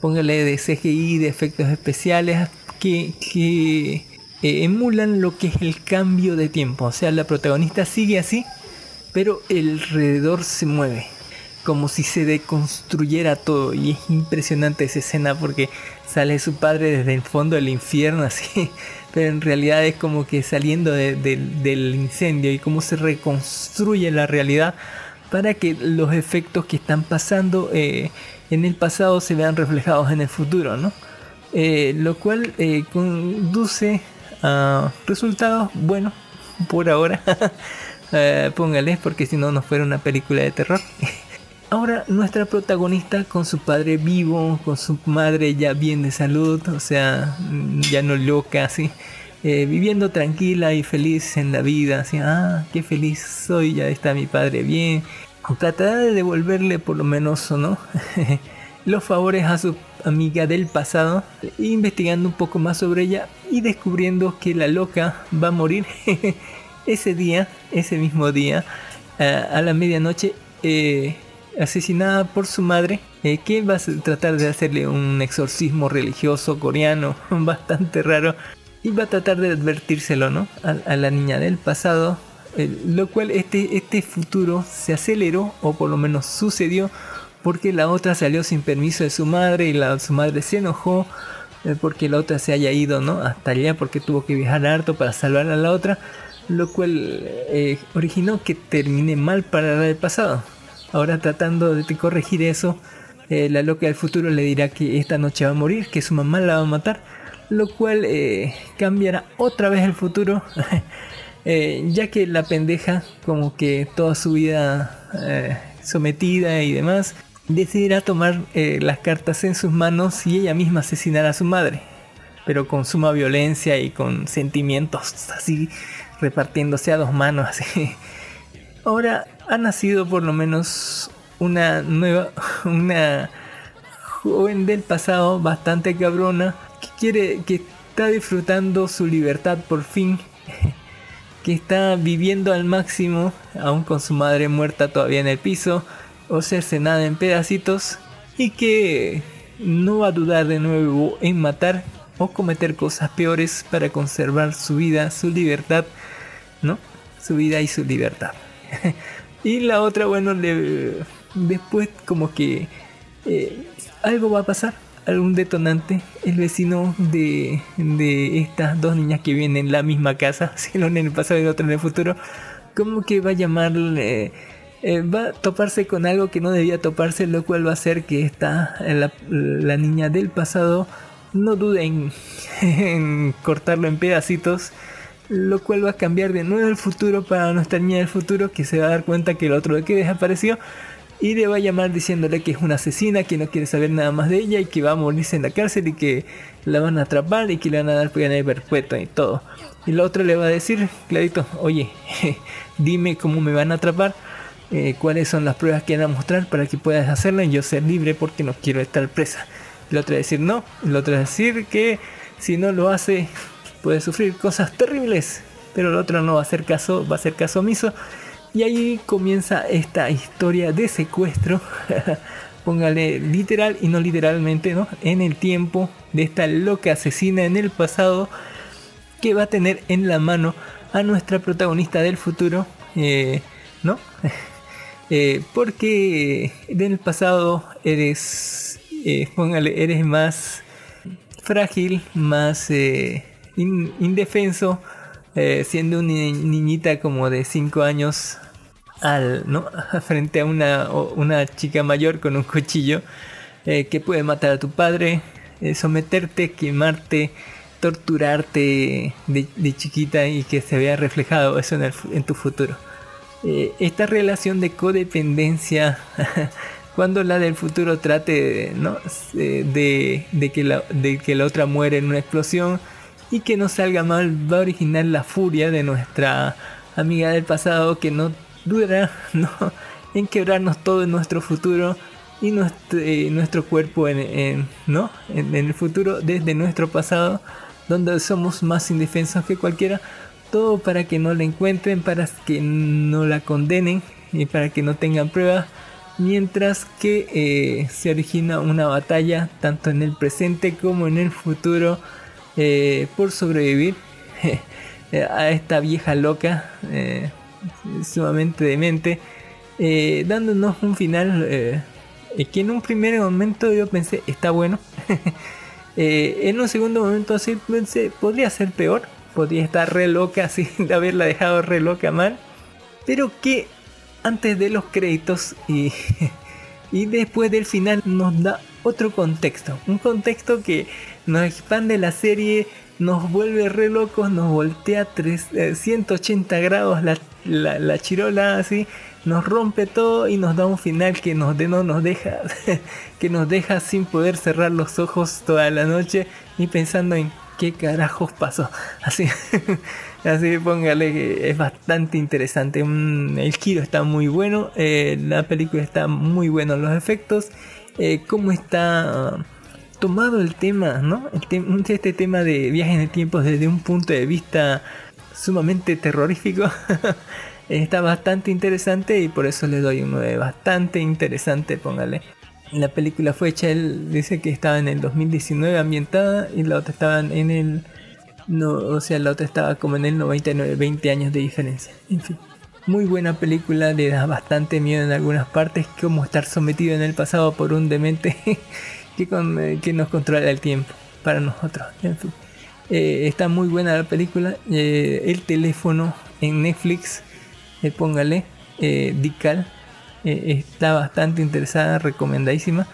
póngale de CGI, de efectos especiales, que, que eh, emulan lo que es el cambio de tiempo. O sea, la protagonista sigue así, pero el alrededor se mueve. Como si se deconstruyera todo. Y es impresionante esa escena porque sale su padre desde el fondo del infierno así. Pero en realidad es como que saliendo de- de- del incendio y cómo se reconstruye la realidad para que los efectos que están pasando eh, en el pasado se vean reflejados en el futuro, ¿no? Eh, lo cual eh, conduce a resultados buenos por ahora. Póngales porque si no nos fuera una película de terror. Ahora nuestra protagonista con su padre vivo, con su madre ya bien de salud, o sea, mm, ya no loca, así, eh, viviendo tranquila y feliz en la vida, así, ah, qué feliz soy, ya está mi padre bien. Tratará de devolverle por lo menos, ¿o no? los favores a su amiga del pasado, investigando un poco más sobre ella y descubriendo que la loca va a morir ese día, ese mismo día, a, a la medianoche, eh, asesinada por su madre, eh, que va a tratar de hacerle un exorcismo religioso coreano bastante raro y va a tratar de advertírselo, ¿no? A, a la niña del pasado, eh, lo cual este, este futuro se aceleró o por lo menos sucedió porque la otra salió sin permiso de su madre y la, su madre se enojó eh, porque la otra se haya ido, ¿no? Hasta allá porque tuvo que viajar harto para salvar a la otra, lo cual eh, originó que termine mal para la del pasado. Ahora tratando de corregir eso, eh, la loca del futuro le dirá que esta noche va a morir, que su mamá la va a matar, lo cual eh, cambiará otra vez el futuro, eh, ya que la pendeja, como que toda su vida sometida y demás, decidirá tomar las cartas en sus manos y ella misma asesinará a su madre, pero con suma violencia y con sentimientos así repartiéndose a dos manos así. Ahora ha nacido por lo menos una nueva, una joven del pasado bastante cabrona que quiere, que está disfrutando su libertad por fin, que está viviendo al máximo, aún con su madre muerta todavía en el piso, o cercenada en pedacitos, y que no va a dudar de nuevo en matar o cometer cosas peores para conservar su vida, su libertad, ¿no? Su vida y su libertad. y la otra, bueno, le, después como que eh, algo va a pasar, algún detonante. El vecino de, de estas dos niñas que viven en la misma casa, si en el pasado y otro en el futuro, como que va a llamarle... eh, va a toparse con algo que no debía toparse, lo cual va a hacer que esta, la, niña del pasado no dude en cortarlo en pedacitos lo cual va a cambiar de nuevo el futuro para nuestra niña del futuro que se va a dar cuenta que el otro de que desapareció y le va a llamar diciéndole que es una asesina, que no quiere saber nada más de ella y que va a morirse en la cárcel y que la van a atrapar y que le van a dar pena perpetua y todo. Y la otra le va a decir, clarito, oye, dime cómo me van a atrapar, eh, cuáles son las pruebas que van a mostrar para que puedas hacerlo y yo ser libre porque no quiero estar presa. La otra va a decir no, la otra va a decir que si no lo hace puede sufrir cosas terribles, pero el otro no va a hacer caso, va a hacer caso omiso. Y ahí comienza esta historia de secuestro, póngale literal y no literalmente, ¿no? En el tiempo de esta loca asesina en el pasado que va a tener en la mano a nuestra protagonista del futuro, eh, ¿no? Eh, porque en el pasado eres, eh, póngale, eres más frágil, más eh, in- indefenso, eh, siendo una ni- niñita como de 5 años al, ¿no? frente a una, una chica mayor con un cuchillo eh, que puede matar a tu padre, eh, someterte, quemarte, torturarte de, de chiquita y que se vea reflejado eso en, el en tu futuro. Esta relación de codependencia cuando la del futuro trate ¿no? De, de que la, de que la otra muere en una explosión y que no salga mal va a originar la furia de nuestra amiga del pasado que no dura en quebrarnos todo en nuestro futuro y nuestro, eh, nuestro cuerpo en, ¿no? En el futuro desde nuestro pasado, donde somos más indefensos que cualquiera. Todo para que no la encuentren, para que no la condenen y para que no tengan pruebas. Mientras que eh, se origina una batalla tanto en el presente como en el futuro eh, por sobrevivir a esta vieja loca eh, sumamente demente, eh, dándonos un final eh, que en un primer momento yo pensé está bueno. En un segundo momento sí pensé podría ser peor, podría estar re loca así de haberla dejado re loca mal, pero que antes de los créditos y, y después del final nos da otro contexto, un contexto que nos expande la serie, nos vuelve re locos, nos voltea tres- eh, 180 grados la, la, la chirola así, nos rompe todo y nos da un final que nos, de, no nos deja que nos deja sin poder cerrar los ojos toda la noche y pensando en qué carajos pasó. Así, así póngale que es bastante interesante. Un- el giro está muy bueno, eh, la película está muy bueno, los efectos, eh, cómo está tomado el tema, ¿no? El tem- este tema de viajes en el tiempo desde un punto de vista sumamente terrorífico. Está bastante interesante y por eso le doy un 9 bastante interesante, póngale. La película fue hecha, él dice que estaba en el 2019 ambientada y la otra estaba en el... No, o sea, la otra estaba como en el 99, 20 años de diferencia. En fin, muy buena película, le da bastante miedo en algunas partes, como estar sometido en el pasado por un demente que, eh, que nos controla el tiempo para nosotros. Eh, está muy buena la película. eh, el teléfono en Netflix, póngale, Dical, está bastante interesada, recomendadísima.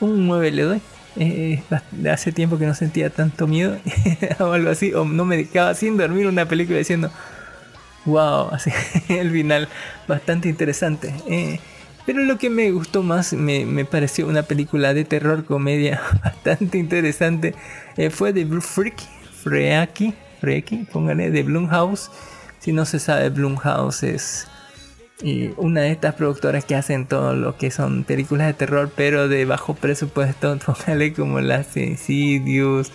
Un 9 le doy. Eh, hace tiempo que no sentía tanto miedo o algo así, o no me dejaba sin dormir una película diciendo, wow, el final bastante interesante. eh. pero lo que me gustó más, me, pareció una película de terror comedia bastante interesante, eh, fue de Freak, Freaky, Freaky, póngale, de Blumhouse. Si no se sabe, Blumhouse es y una de estas productoras que hacen todo lo que son películas de terror, pero de bajo presupuesto, póngale como las Insidious,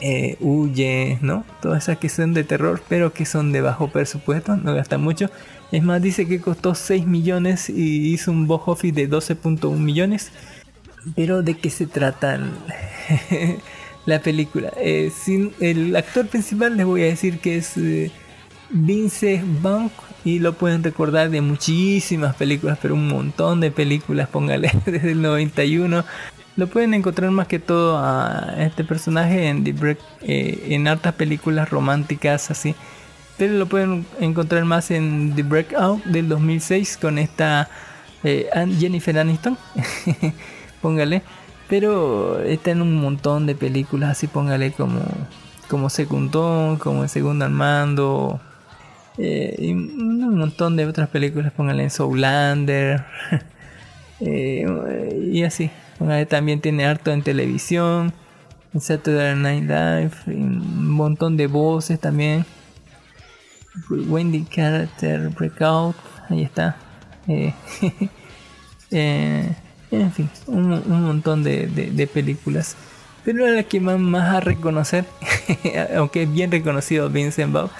eh, Huye, ¿no? Todas esas que son de terror, pero que son de bajo presupuesto, no gastan mucho. Es más, dice que costó 6 millones y hizo un box office de 12.1 millones. Pero ¿de qué se trata la película? Eh, sin, el actor principal les voy a decir que es eh, Vince Vaughn y lo pueden recordar de muchísimas películas, pero un montón de películas, póngale desde el 91. Lo pueden encontrar más que todo a este personaje en, The Break- eh, en hartas películas románticas así. Pero lo pueden encontrar más en The Breakout del 2006 con esta eh, Jennifer Aniston. póngale. Pero está en un montón de películas así, póngale como, como Secundón, como El Segundo al Mando. eh, y un montón de otras películas, póngale en Soulander. eh, y así. También tiene harto en televisión. En Saturday Night Live. un montón de voces también. Wendy Character Breakout. Ahí está. Eh, eh, en fin, un, un montón de, de- películas. Pero la que van más a reconocer, aunque es bien reconocido Vincent Vaughn,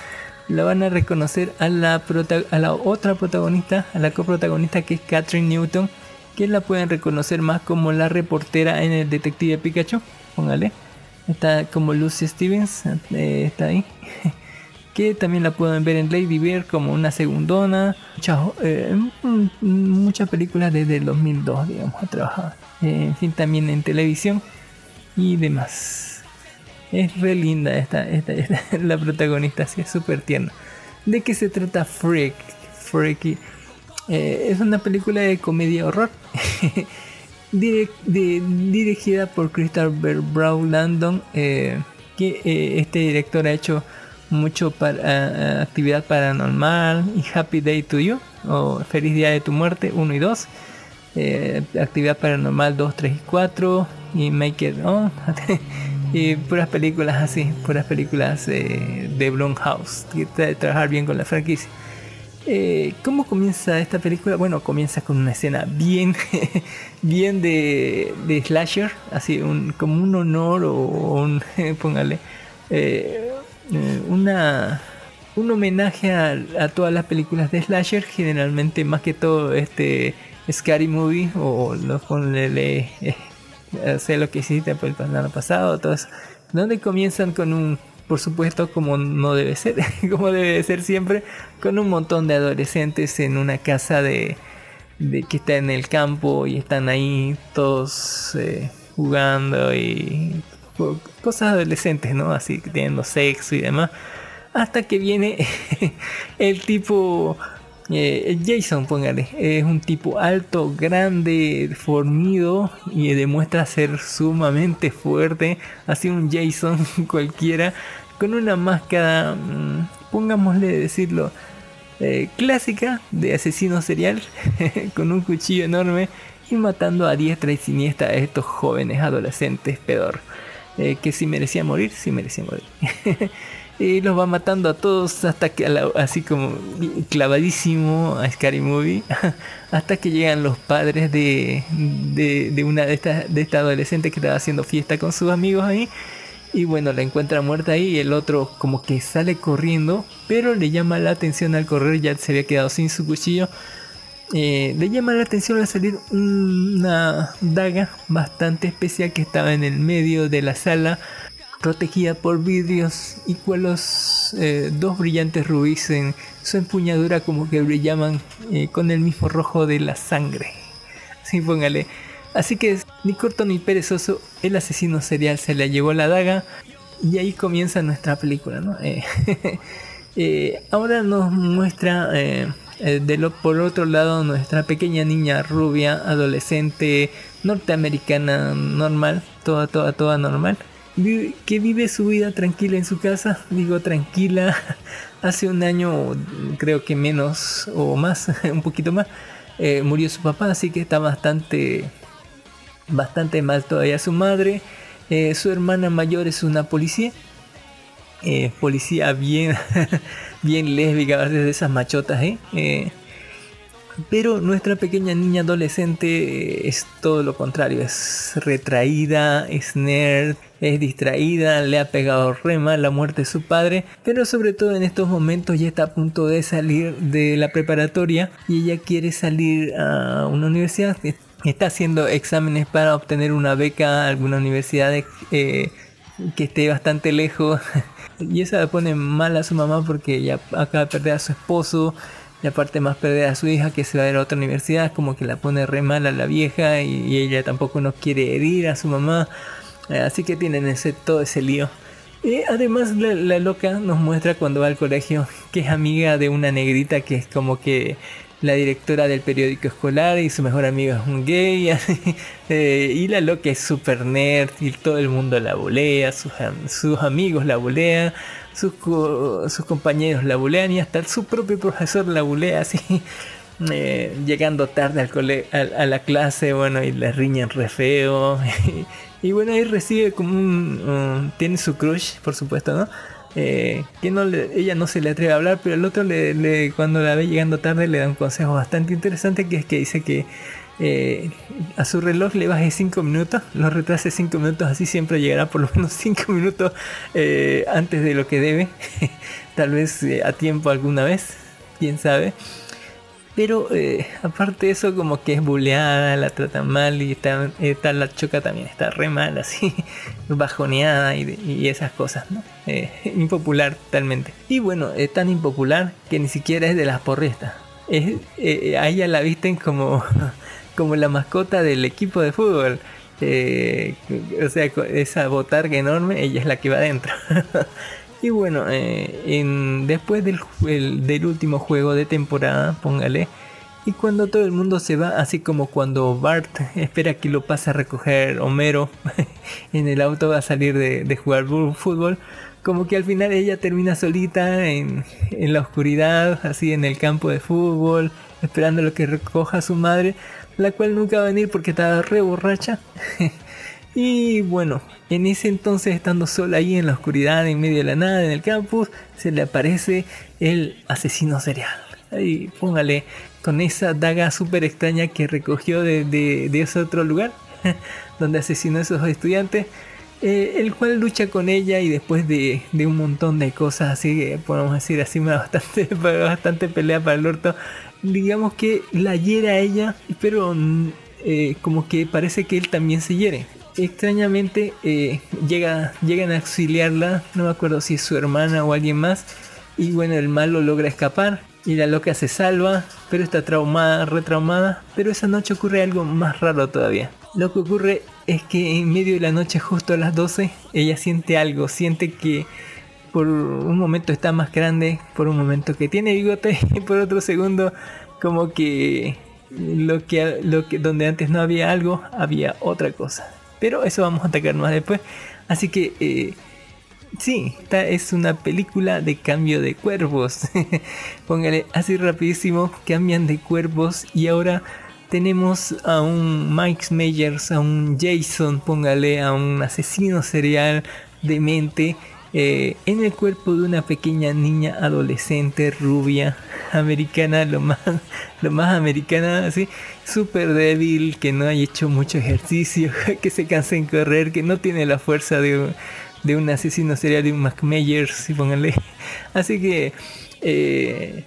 la van a reconocer a la, prota- a la otra protagonista, a la coprotagonista que es Catherine Newton, que la pueden reconocer más como la reportera en el Detective Pikachu. Póngale. Está como Lucy Stevens, eh, está ahí. que también la pueden ver en Lady Bear como una segundona. Muchas, eh, mm, muchas películas desde el 2002, digamos, ha trabajado. Eh, en fin, también en televisión y demás. Es re linda esta, esta, esta- la protagonista, así es súper tierna. ¿De qué se trata Freak? Freaky. Eh, es una película de comedia horror. Dirigida por Christopher Brown Landon. eh, que eh, este director ha hecho mucho para, actividad paranormal y Happy Day to You o Feliz Día de tu Muerte 1 y 2 eh, actividad paranormal 2, 3 y 4 y Make It On y puras películas así puras películas de Blumhouse que trabajar bien con la franquicia Eh, ¿Cómo comienza esta película? Bueno, comienza con una escena bien, bien de, slasher, así un, como un honor o un, póngale, eh, eh, una, un homenaje a, todas las películas de slasher, generalmente más que todo este Scary Movie o los ponele, eh, sé lo que hiciste por el año pasado, todos, donde comienzan con un por supuesto, como no debe ser, como debe de ser siempre, con un montón de adolescentes en una casa de, que está en el campo y están ahí todos eh, jugando y co- cosas adolescentes, ¿no? Así teniendo sexo y demás. Hasta que viene el tipo eh, Jason, póngale, es un tipo alto, grande, fornido y demuestra ser sumamente fuerte. Así un Jason cualquiera con una máscara, mm, pongámosle decirlo, eh, clásica de asesino serial, con un cuchillo enorme y matando a diestra y siniestra a estos jóvenes adolescentes pedor. eh, que si merecía morir, si merecía morir. y los va matando a todos hasta que así como clavadísimo a Scary Movie hasta que llegan los padres de, de, de una de estas de esta adolescente que estaba haciendo fiesta con sus amigos ahí y bueno la encuentra muerta ahí y el otro como que sale corriendo pero le llama la atención al correr ya se había quedado sin su cuchillo eh, le llama la atención al salir una daga bastante especial que estaba en el medio de la sala, protegida por vidrios y cuales eh, dos brillantes rubíes en su empuñadura como que brillaban eh, con el mismo rojo de la sangre. Así póngale. Así que ni corto ni perezoso, el asesino serial se le llevó la daga y ahí comienza nuestra película, ¿no? Eh, ahora nos muestra de lo, por otro lado nuestra pequeña niña rubia, adolescente, norteamericana, normal, toda, toda, toda normal, vi- que vive su vida tranquila en su casa, digo tranquila, hace un año, creo que menos o más, un poquito más, eh, murió su papá, así que está bastante bastante mal todavía su madre. Eh, su hermana mayor es una policía. Eh, policía bien, bien lésbica, de esas machotas, ¿eh? Pero nuestra pequeña niña adolescente eh, es todo lo contrario, es retraída, es nerd, es distraída, le ha pegado re mal la muerte de su padre, pero sobre todo en estos momentos ya está a punto de salir de la preparatoria y ella quiere salir a una universidad. Está haciendo exámenes para obtener una beca a alguna universidad eh, que esté bastante lejos. Y eso le pone mal a su mamá porque ella acaba de perder a su esposo. Y aparte más perder a su hija que se va a ir a otra universidad, como que la pone re mal a la vieja y, ella tampoco no quiere herir a su mamá. Eh, así que tienen ese, todo ese lío. Y además la, la loca nos muestra cuando va al colegio que es amiga de una negrita que es como que la directora del periódico escolar y su mejor amigo es un gay. Eh, y la loca es super nerd y todo el mundo la bolea, sus, sus amigos la bolean, sus, co- sus compañeros la bulean y hasta su propio profesor la bulea así. eh, llegando tarde al cole a, la clase, bueno, y le riñen re feo. y bueno, ahí recibe como un, un- Tiene su crush, por supuesto, ¿no? Eh, que no le- ella no se le atreve a hablar, pero el otro le, le- cuando la ve llegando tarde le da un consejo bastante interesante que es que dice que eh, a su reloj le baje 5 minutos, lo retrase 5 minutos, así siempre llegará por lo menos 5 minutos eh, antes de lo que debe, tal vez eh, a tiempo alguna vez, quién sabe. Pero aparte de eso, como que es buleada, la tratan mal y está, está la choca también está re mal, así, bajoneada y, y esas cosas, ¿no? Impopular totalmente. Y bueno, es tan impopular que ni siquiera es de las porristas. Es, a ella la visten como, como la mascota del equipo de fútbol. Eh, o sea, esa botarga enorme, ella es la que va adentro. Y bueno, eh, en- después del, el- del último juego de temporada, póngale, y cuando todo el mundo se va, así como cuando Bart espera que lo pase a recoger Homero en el auto va a salir de, de jugar fútbol, como que al final ella termina solita en, en la oscuridad, así en el campo de fútbol, esperando lo que recoja su madre, la cual nunca va a venir porque estaba re borracha. Y bueno, en ese entonces estando sola ahí en la oscuridad, en medio de la nada, en el campus, se le aparece el asesino serial. ahí póngale con esa daga súper extraña que recogió de, de, de ese otro lugar donde asesinó a esos estudiantes. eh, el cual lucha con ella y después de, de un montón de cosas así, que podemos decir así, bastante, bastante pelea para el orto, digamos que la hiere a ella, pero mm, eh, como que parece que él también se hiere. Extrañamente eh, llega, llegan a auxiliarla, no me acuerdo si es su hermana o alguien más, y bueno, el malo logra escapar y la loca se salva, pero está traumada, retraumada, pero esa noche ocurre algo más raro todavía. Lo que ocurre es que en medio de la noche, justo a las 12, ella siente algo, siente que por un momento está más grande, por un momento que tiene bigote y por otro segundo como que lo que, donde antes no había algo, había otra cosa. Pero eso vamos a atacar más después. Así que eh, sí, esta es una película de cambio de cuerpos. Póngale así rapidísimo, cambian de cuerpos y ahora tenemos a un Mike Myers, a un Jason, póngale a un asesino serial demente eh, en el cuerpo de una pequeña niña adolescente rubia americana, lo más, lo más americana, así, súper débil, que no ha hecho mucho ejercicio, que se cansa en correr, que no tiene la fuerza de, de un asesino serial, de un Mac Myers, si pónganle. Así que eh,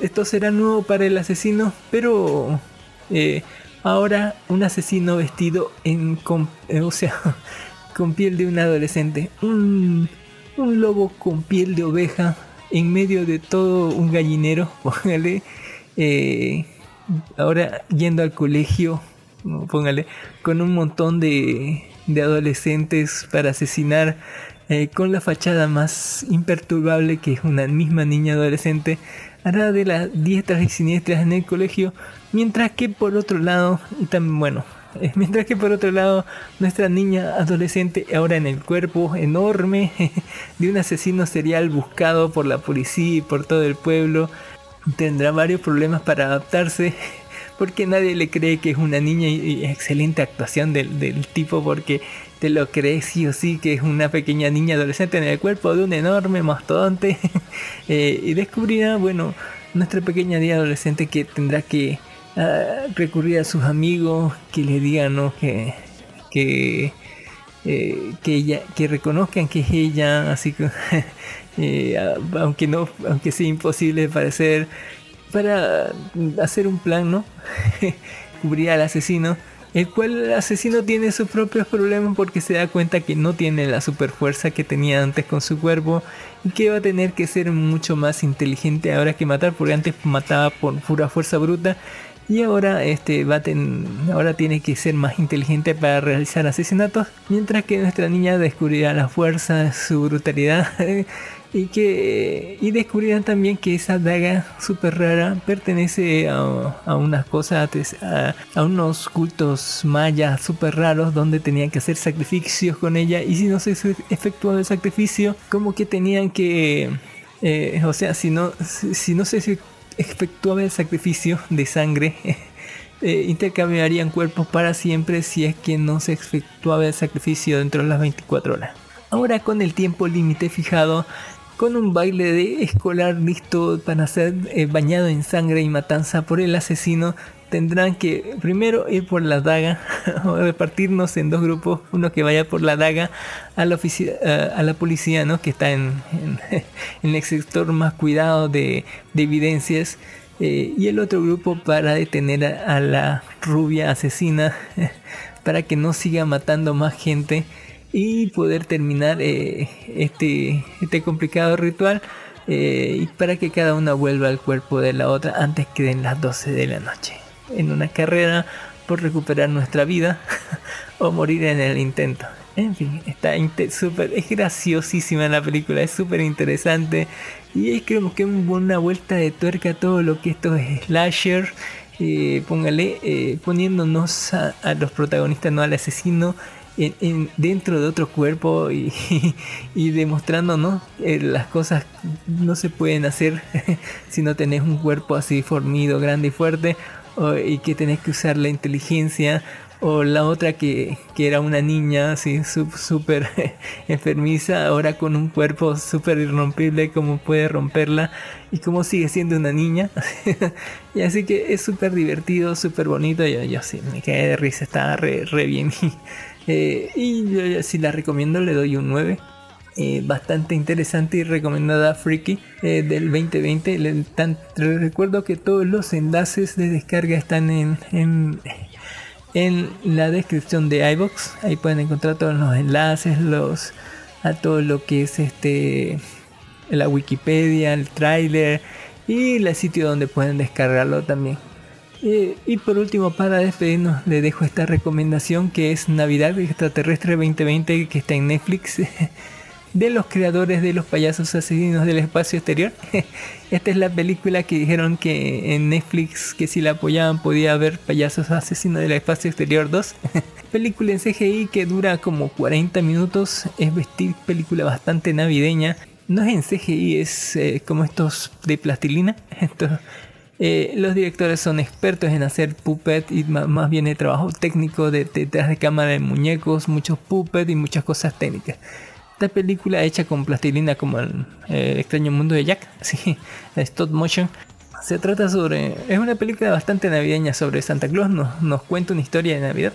esto será nuevo para el asesino, pero eh, ahora un asesino vestido en, con, o sea, con piel de un adolescente, un, un lobo con piel de oveja en medio de todo un gallinero, póngale, eh, ahora yendo al colegio, póngale, con un montón de, de adolescentes para asesinar, eh, con la fachada más imperturbable que es una misma niña adolescente, hará de las diestras y siniestras en el colegio, mientras que por otro lado, y también bueno, mientras que por otro lado, nuestra niña adolescente, ahora en el cuerpo enorme de un asesino serial buscado por la policía y por todo el pueblo, tendrá varios problemas para adaptarse. Porque nadie le cree que es una niña y, excelente actuación del, del tipo porque te lo crees sí o sí que es una pequeña niña adolescente en el cuerpo de un enorme mastodonte. eh, y descubrirá, bueno, nuestra pequeña niña adolescente que tendrá que uh, recurrir a sus amigos que le digan que, que, eh, que, ella, que reconozcan que es ella, así que eh, aunque no, aunque sea imposible parecer, para hacer un plan, ¿no? Cubrir al asesino el cual el asesino tiene sus propios problemas porque se da cuenta que no tiene la super fuerza que tenía antes con su cuerpo y que va a tener que ser mucho más inteligente ahora que matar porque antes mataba por pura fuerza bruta y ahora este ahora tiene que ser más inteligente para realizar asesinatos mientras que nuestra niña descubrirá la fuerza su brutalidad y que y descubrirán también que esa daga súper rara pertenece a, a unas cosas a, a, unos cultos mayas súper raros donde tenían que hacer sacrificios con ella y si no se efectuaba el sacrificio como que tenían que eh, o sea si no si, si no se efectuaba el sacrificio de sangre eh, intercambiarían cuerpos para siempre si es que no se efectuaba el sacrificio dentro de las 24 horas. Ahora con el tiempo límite fijado, con un baile de escolar listo para ser eh, bañado en sangre y matanza por el asesino, tendrán que primero ir por la daga o repartirnos en dos grupos, uno que vaya por la daga a la, uh, a la policía, ¿no? que está en, el sector más cuidado de, de evidencias, eh, y el otro grupo para detener a, la rubia asesina para que no siga matando más gente y poder terminar eh, este, este complicado ritual eh, y para que cada una vuelva al cuerpo de la otra antes que den las 12 de la noche en una carrera por recuperar nuestra vida o morir en el intento. En fin está super es graciosísima la película es súper interesante. Y es creo que una vuelta de tuerca a todo lo que esto es slasher. Eh, póngale eh, poniéndonos a, los protagonistas no al asesino en, en, dentro de otro cuerpo y, demostrando eh, las cosas no se pueden hacer si no tenés un cuerpo así formido, grande y fuerte y que tenés que usar la inteligencia O la otra que, que era una niña así súper enfermiza, ahora con un cuerpo súper irrompible, como puede romperla y cómo sigue siendo una niña. y así que es súper divertido, súper bonito. Yo, yo sí, me quedé de risa, estaba re, bien. Eh, y yo, yo sí la recomiendo, le doy un 9. Eh, bastante interesante y recomendada Freaky eh, del 2020. Le- les recuerdo que todos los enlaces de descarga están en, en, en la descripción de iBox. Ahí pueden encontrar todos los enlaces, los a todo lo que es este la Wikipedia, el tráiler y el sitio donde pueden descargarlo también. Eh, y por último, para despedirnos, le dejo esta recomendación que es Navidad Extraterrestre 2020 que está en Netflix. De los creadores de los payasos asesinos del espacio exterior. Esta es la película que dijeron que en Netflix que si la apoyaban podía haber payasos asesinos del espacio exterior 2. película en CGI que dura como 40 minutos. Es vestir película bastante navideña. No es en CGI, es eh, como estos de plastilina. Eh, los directores son expertos en hacer puppet y más bien el trabajo técnico de detrás de cámara de muñecos, muchos puppet y muchas cosas técnicas. Esta película hecha con plastilina como el, eh, el extraño mundo de Jack, sí, stop motion. Se trata sobre. Es una película bastante navideña sobre Santa Claus. Nos, nos cuenta una historia de Navidad.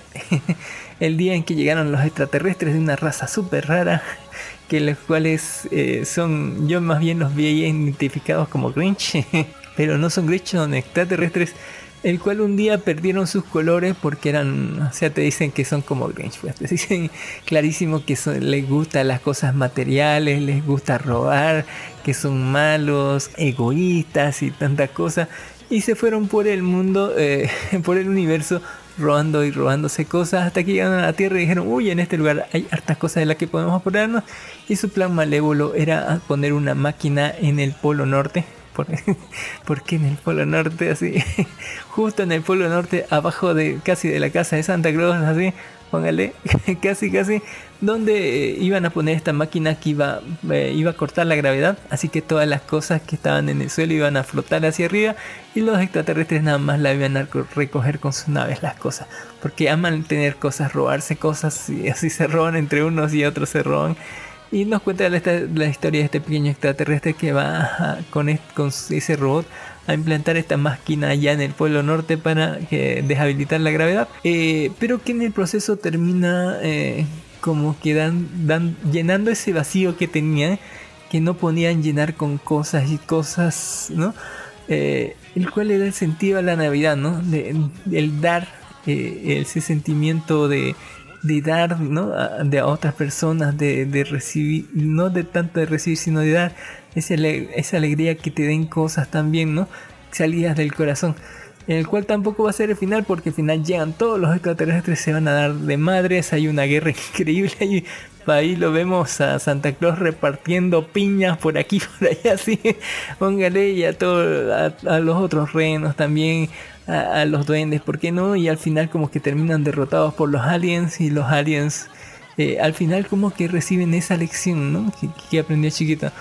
el día en que llegaron los extraterrestres de una raza súper rara. Que los cuales eh, son. Yo más bien los vi identificados como Grinch. pero no son Grinch, son extraterrestres. El cual un día perdieron sus colores porque eran. O sea, te dicen que son como Grinch. Pues te dicen clarísimo que son- les gustan las cosas materiales, les gusta robar, que son malos, egoístas y tanta cosa. Y se fueron por el mundo, eh, por el universo, robando y robándose cosas hasta que llegaron a la Tierra y dijeron, uy, en este lugar hay hartas cosas de las que podemos apurarnos. Y su plan malévolo era poner una máquina en el Polo Norte. ¿Por, ¿por qué en el Polo Norte? Así, justo en el Polo Norte, abajo de casi de la casa de Santa Claus, así, póngale, casi, casi, donde eh, iban a poner esta máquina que iba, eh, iba a cortar la gravedad, así que todas las cosas que estaban en el suelo iban a flotar hacia arriba y los extraterrestres nada más la iban a co- recoger con sus naves las cosas, porque aman tener cosas, robarse cosas y así se roban entre unos y otros se roban. Y nos cuenta la, historia de este pequeño extraterrestre que va con, es- con ese robot a implantar esta máquina allá en el Polo Norte para que deshabilitar la gravedad. Eh, pero que en el proceso termina eh, como que llenando ese vacío que tenía, que no podían llenar con cosas y cosas, ¿no? Eh, el cual le el sentido a la Navidad, ¿no? De- el dar eh, ese sentimiento de, de dar ¿no? a, de a otras personas, de, de recibir, no de tanto de recibir, sino de dar esa, esa alegría que te den cosas también, ¿no? Salidas del corazón. En el cual tampoco va a ser el final, porque al final llegan todos los extraterrestres, se van a dar de madres, hay una guerra increíble y ahí lo vemos a Santa Claus repartiendo piñas por aquí, por allá, así, póngale, y a, todo, a, a los otros renos también, a, a los duendes, ¿por qué no? Y al final como que terminan derrotados por los aliens y los aliens eh, al final como que reciben esa lección, ¿no? Que, aprendió chiquito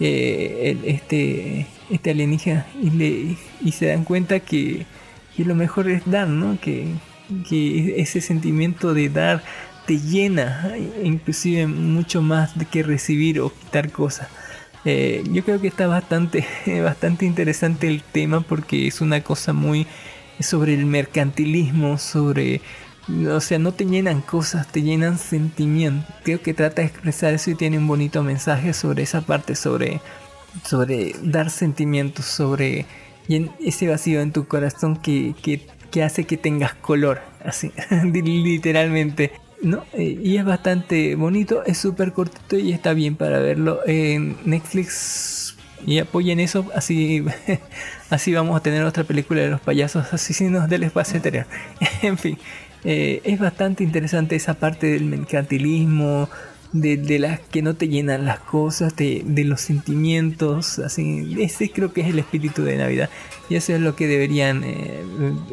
eh, este, este alienígena y, le, y se dan cuenta que, lo mejor es dar, ¿no? Que, que ese sentimiento de dar te llena, inclusive mucho más de que recibir o quitar cosas. Eh, yo creo que está bastante, bastante interesante el tema porque es una cosa muy sobre el mercantilismo, sobre, o sea, no te llenan cosas, te llenan sentimientos. Creo que trata de expresar eso y tiene un bonito mensaje sobre esa parte, sobre, sobre dar sentimientos, sobre ese vacío en tu corazón que, que, que hace que tengas color, así, literalmente. ¿No? Eh, y es bastante bonito, es súper cortito y está bien para verlo en Netflix. Y apoyen eso, así, así vamos a tener otra película de los payasos asesinos del espacio exterior. en fin, eh, es bastante interesante esa parte del mercantilismo, de, de las que no te llenan las cosas, de, de los sentimientos, así, ese creo que es el espíritu de Navidad y eso es lo que deberían eh,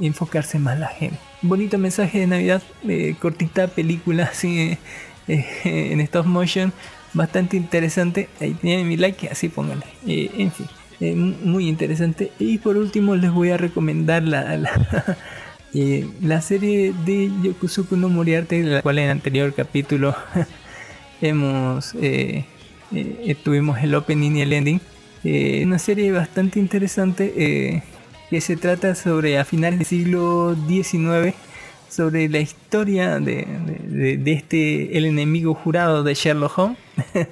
enfocarse más la gente. Bonito mensaje de Navidad, eh, cortita película así eh, en stop motion, bastante interesante. Ahí tienen mi like, así pónganle. En fin, muy interesante. Y por último les voy a recomendar la, la, serie de Yokusuku no Moriarty, la cual en el anterior capítulo hemos eh, eh, tuvimos el opening y el ending. Eh, una serie bastante interesante eh, que se trata sobre a finales del siglo XIX sobre la historia de, de- de este el enemigo jurado de Sherlock Holmes.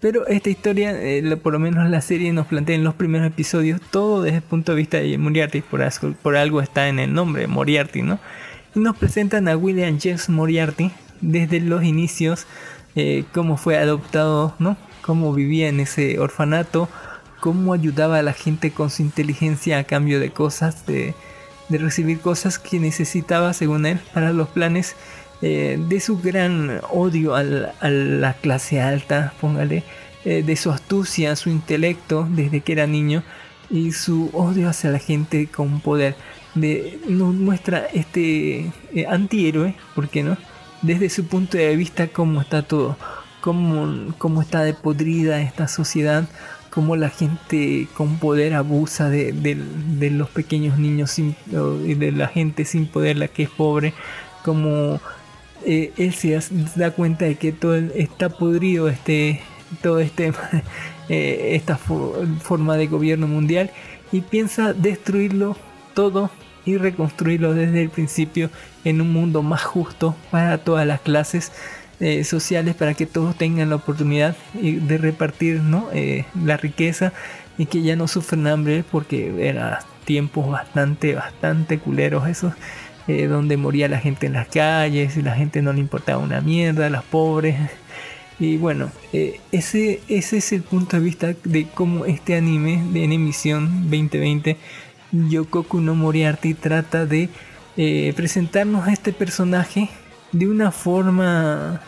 Pero esta historia, eh, por lo menos la serie nos plantea en los primeros episodios todo desde el punto de vista de Moriarty, por, por algo está en el nombre, Moriarty, ¿no? Y nos presentan a William James Moriarty desde los inicios, eh, cómo fue adoptado, ¿no? Cómo vivía en ese orfanato, cómo ayudaba a la gente con su inteligencia a cambio de cosas, de, recibir cosas que necesitaba, según él, para los planes, eh, de su gran odio al- a la clase alta, póngale, eh, de su astucia, su intelecto desde que era niño y su odio hacia la gente con poder. De, nos muestra este antihéroe, ¿por qué no? Desde su punto de vista, cómo está todo, cómo, cómo está de podrida esta sociedad, cómo la gente con poder abusa de, los pequeños niños sin- de la gente sin poder, la que es pobre, como eh, él se da cuenta de que todo está podrido este todo este eh, esta fo- forma de gobierno mundial y piensa destruirlo todo y reconstruirlo desde el principio en un mundo más justo para todas las clases eh, sociales para que todos tengan la oportunidad eh, de repartir ¿no? Eh, la riqueza y que ya no sufren hambre porque eran tiempos bastante bastante culeros esos donde moría la gente en las calles y la gente no le importaba una mierda, las pobres. Y bueno, ese, ese es el punto de vista de cómo este anime de en emisión 2020, Yokoku no Moriarty, trata de eh, presentarnos a este personaje de una forma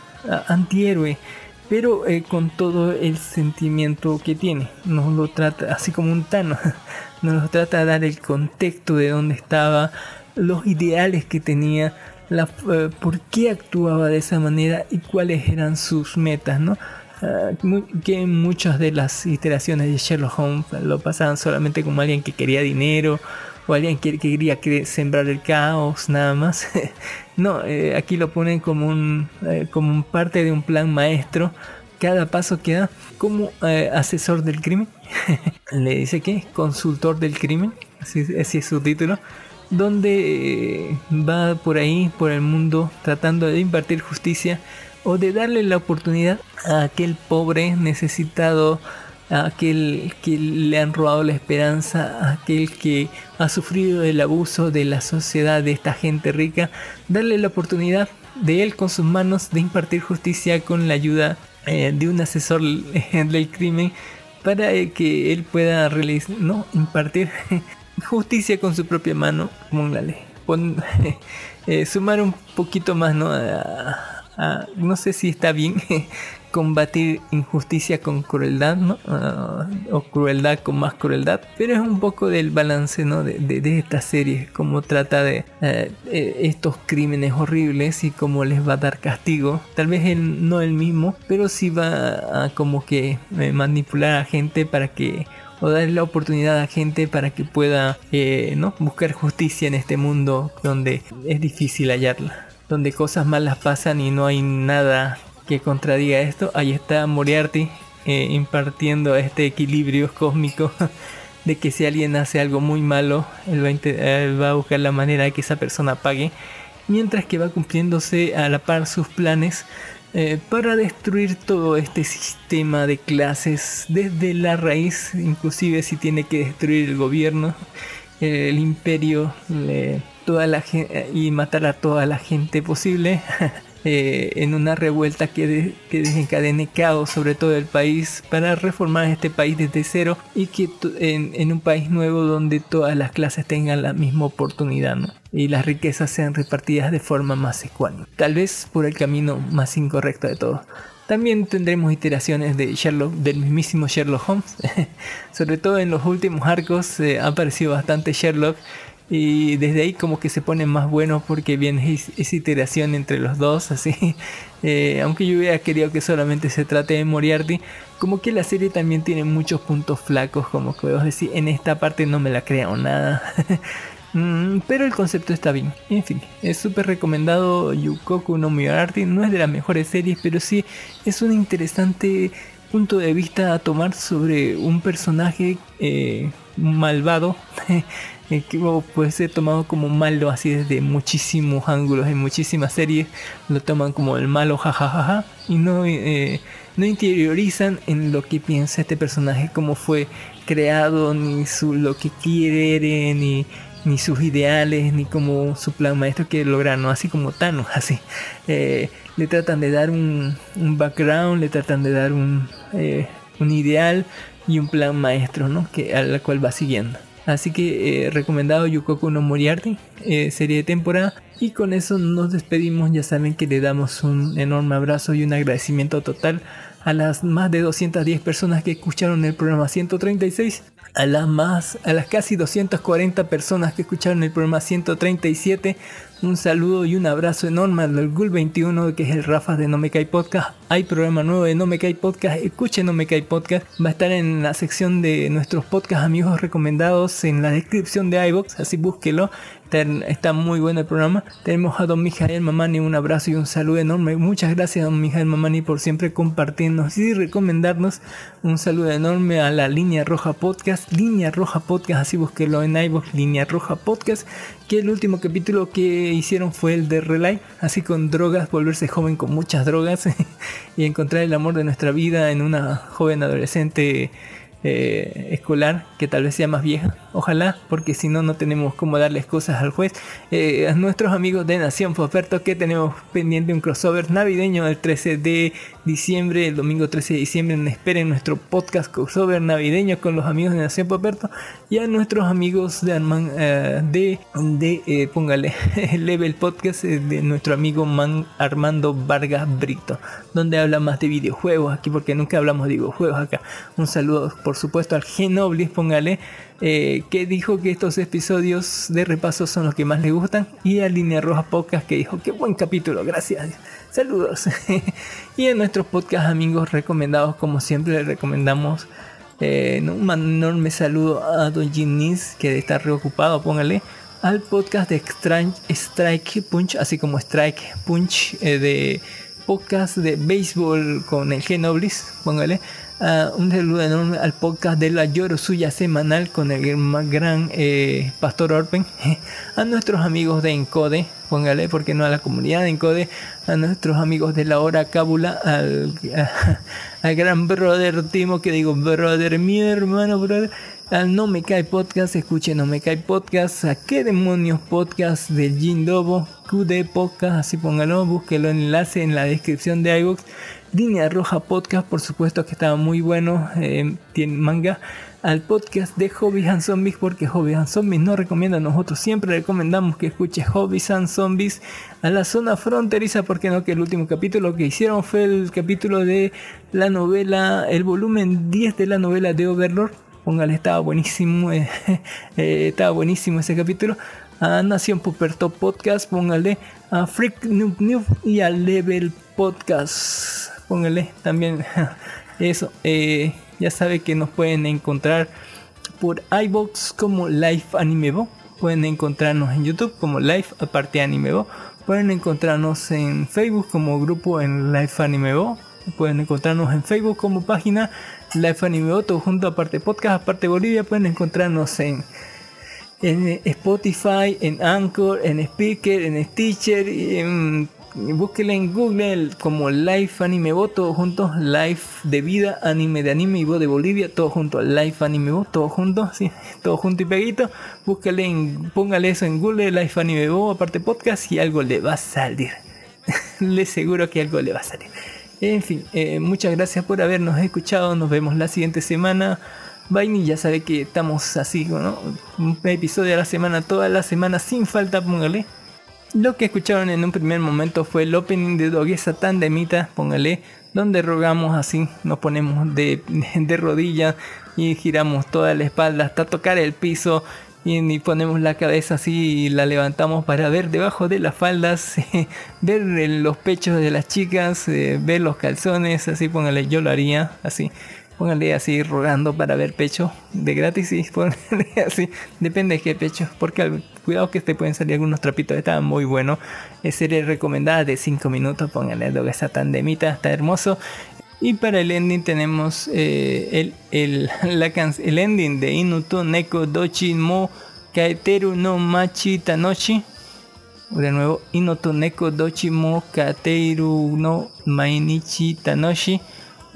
antihéroe, pero eh, con todo el sentimiento que tiene. Nos lo trata así como un Thanos, nos lo trata de dar el contexto de dónde estaba, los ideales que tenía, la, eh, por qué actuaba de esa manera y cuáles eran sus metas, ¿no? Mu- que muchas de las iteraciones de Sherlock Holmes lo pasaban solamente como alguien que quería dinero o alguien que, que quería sembrar el caos, nada más. no, eh, aquí lo ponen como un, eh, como un parte de un plan maestro. Cada paso que da como eh, asesor del crimen. Le dice que consultor del crimen, así, es su título donde va por ahí, por el mundo, tratando de impartir justicia o de darle la oportunidad a aquel pobre necesitado, a aquel que le han robado la esperanza, a aquel que ha sufrido el abuso de la sociedad, de esta gente rica, darle la oportunidad de él con sus manos de impartir justicia con la ayuda eh, de un asesor eh, del crimen para eh, que él pueda realiz- no impartir justicia con su propia mano, como la ley. Sumar un poquito más, ¿no? A- a- no sé si está bien combatir injusticia con crueldad, ¿no? Ah, o crueldad con más crueldad, pero es un poco del balance, ¿no? De, de, esta serie, cómo trata de eh, eh, estos crímenes horribles y cómo les va a dar castigo. Tal vez él, no el mismo, pero sí va a como que eh, manipular a gente para que o darle la oportunidad a gente para que pueda eh, ¿no? buscar justicia en este mundo donde es difícil hallarla, donde cosas malas pasan y no hay nada que contradiga esto. Ahí está Moriarty eh, impartiendo este equilibrio cósmico de que si alguien hace algo muy malo, él va, va a buscar la manera de que esa persona pague, mientras que va cumpliéndose a la par sus planes eh, para destruir todo este sistema de clases desde la raíz, inclusive si tiene que destruir el gobierno, el imperio, toda gen- y matar a toda la gente posible. eh, en una revuelta que, de- desencadene caos sobre todo el país para reformar este país desde cero y que en, un país nuevo donde todas las clases tengan la misma oportunidad ¿no? y las riquezas sean repartidas de forma más ecuánime. Tal vez por el camino más incorrecto de todo. También tendremos iteraciones de Sherlock, del mismísimo Sherlock Holmes. Sobre todo en los últimos arcos eh, ha aparecido bastante Sherlock. Y desde ahí como que se pone más bueno porque viene es- iteración entre los dos, así. Eh, aunque yo hubiera querido que solamente se trate de Moriarty, como que la serie también tiene muchos puntos flacos, como que vos decís, en esta parte no me la creo nada. Mm, pero el concepto está bien. En fin, es súper recomendado Yukoku no Miyarati. No es de las mejores series, pero sí es un interesante punto de vista a tomar sobre un personaje eh, malvado. eh, que puede ser tomado como malo así desde muchísimos ángulos en muchísimas series lo toman como el malo jajajaja y no eh, no interiorizan en lo que piensa este personaje cómo fue creado ni su lo que quiere ni ni sus ideales, ni como su plan maestro que lograr, ¿no? Así como Thanos, así. Eh, le tratan de dar un, un, background, le tratan de dar un, eh, un ideal y un plan maestro, ¿no? Que, a la cual va siguiendo. Así que eh, recomendado Yukoku no Moriarty, eh, serie de temporada. Y con eso nos despedimos. Ya saben que le damos un enorme abrazo y un agradecimiento total a las más de 210 personas que escucharon el programa 136 a las más, a las casi 240 personas que escucharon el programa 137, un saludo y un abrazo enorme al Gul 21 que es el Rafa de No Me Cae Podcast. Hay programa nuevo de No Me Cae Podcast, escuchen No Me Cae Podcast. Va a estar en la sección de nuestros podcast amigos recomendados en la descripción de iBox, así búsquelo. Está, muy bueno el programa. Tenemos a don Mijael Mamani, un abrazo y un saludo enorme. Muchas gracias don Mijael Mamani por siempre compartirnos y recomendarnos. Un saludo enorme a la Línea Roja Podcast, Línea Roja Podcast, así búsquelo en iVoox, Línea Roja Podcast, que el último capítulo que hicieron fue el de Relay, así con drogas, volverse joven con muchas drogas y encontrar el amor de nuestra vida en una joven adolescente eh, escolar que tal vez sea más vieja, ojalá, porque si no, no tenemos cómo darles cosas al juez. Eh, a nuestros amigos de Nación Foferto que tenemos pendiente un crossover navideño el 13 de diciembre, el domingo 13 de diciembre. Esperen nuestro podcast crossover navideño con los amigos de Nación Foferto y a nuestros amigos de Arman, eh, de, de eh, póngale, Level Podcast de nuestro amigo Man Armando Vargas Brito, donde habla más de videojuegos aquí, porque nunca hablamos de videojuegos acá. Un saludo, por supuesto, al Genoblis, póngale. Eh, que dijo que estos episodios de repaso son los que más le gustan. Y a Línea Roja Podcast que dijo qué buen capítulo, gracias, saludos y en nuestros podcast amigos recomendados como siempre le recomendamos eh, un enorme saludo a Don Ginis que está reocupado, póngale al podcast de Strike, Punch, así como Strike Punch eh, de podcast de béisbol con el Genoblis, póngale Uh, un saludo enorme al podcast de la Lloro Suya semanal con el más gran eh, Pastor Orpen. A nuestros amigos de Encode, póngale porque no a la comunidad de Encode. A nuestros amigos de la hora cábula, al, al gran brother Timo, que digo brother, mi hermano brother. Al No Me Cae Podcast, escuchen No Me Cae Podcast, a qué demonios podcast del Jindobo, QD Podcast, así póngalo, búsquelo en el enlace en la descripción de iVoox. Línea Roja Podcast, por supuesto que estaba muy bueno, eh, tiene manga. Al podcast de Hobbies and Zombies, porque Hobbies and Zombies no recomienda, nosotros siempre recomendamos que escuche Hobbies and Zombies. A la zona fronteriza, porque no, que el último capítulo que hicieron fue el capítulo de la novela, el volumen 10 de la novela de Overlord. Póngale, estaba buenísimo, eh, eh, estaba buenísimo ese capítulo a Nación Puperto Podcast, póngale a Freak Noob Noob y a Level Podcast. Póngale también eso. Eh, ya sabe que nos pueden encontrar por iBox como Live Animebo. Pueden encontrarnos en YouTube como Live aparte Animebo. Pueden encontrarnos en Facebook como grupo en Live Animebo. Pueden encontrarnos en Facebook como página Live Animebo, todo junto aparte podcast, aparte Bolivia. Pueden encontrarnos en en Spotify, en Anchor, en Speaker, en Stitcher, en, búsquenla en Google como Live Anime Bo, todos juntos, Live de vida, anime de anime y voz de Bolivia, todo junto, Live Anime Bo, todo junto, sí, todo junto y peguito, búsquenle en, póngale eso en Google, Live Anime Bo, aparte podcast y algo le va a salir, le seguro que algo le va a salir. En fin, eh, muchas gracias por habernos escuchado, nos vemos la siguiente semana. Vaini ya sabe que estamos así, ¿no? Un episodio a la semana, toda la semana, sin falta, póngale. Lo que escucharon en un primer momento fue el opening de Dogue Satan de Mita, póngale, donde rogamos así, nos ponemos de, de rodillas y giramos toda la espalda hasta tocar el piso y, ponemos la cabeza así y la levantamos para ver debajo de las faldas, ver los pechos de las chicas, eh, ver los calzones, así póngale, yo lo haría así. Póngale así rogando para ver pecho de gratis y póngale así. Depende de qué pecho. Porque cuidado que te pueden salir algunos trapitos. Está muy bueno. Es serie recomendada de 5 minutos. Póngale lo que está tan demita. Está hermoso. Y para el ending tenemos eh, el, el, la can- el ending de Inuto Neko Dochi Mo Kaeteru no Machi Tanoshi. De nuevo, Inoto Neko Dochi Mo Kateru no Mainichi Tanoshi.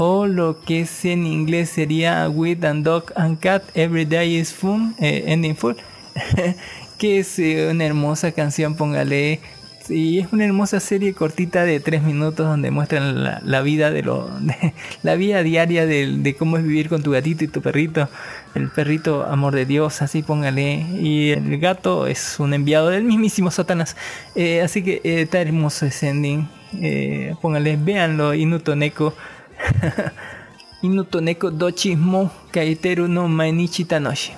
O lo que es en inglés sería With and Dog and Cat Every Day is Fun, eh, Ending Full. que es eh, una hermosa canción, póngale. Sí, es una hermosa serie cortita de 3 minutos donde muestran la, vida de lo de- la vida diaria de, cómo es vivir con tu gatito y tu perrito. El perrito, amor de Dios, así póngale. Y el gato es un enviado del mismísimo Satanás. Eh, así que está hermoso ese ending. Eh, póngale, véanlo, Inuto Neko. Inuto Neko Dochi Mo Kaiteru no Mainichi Tanoshi.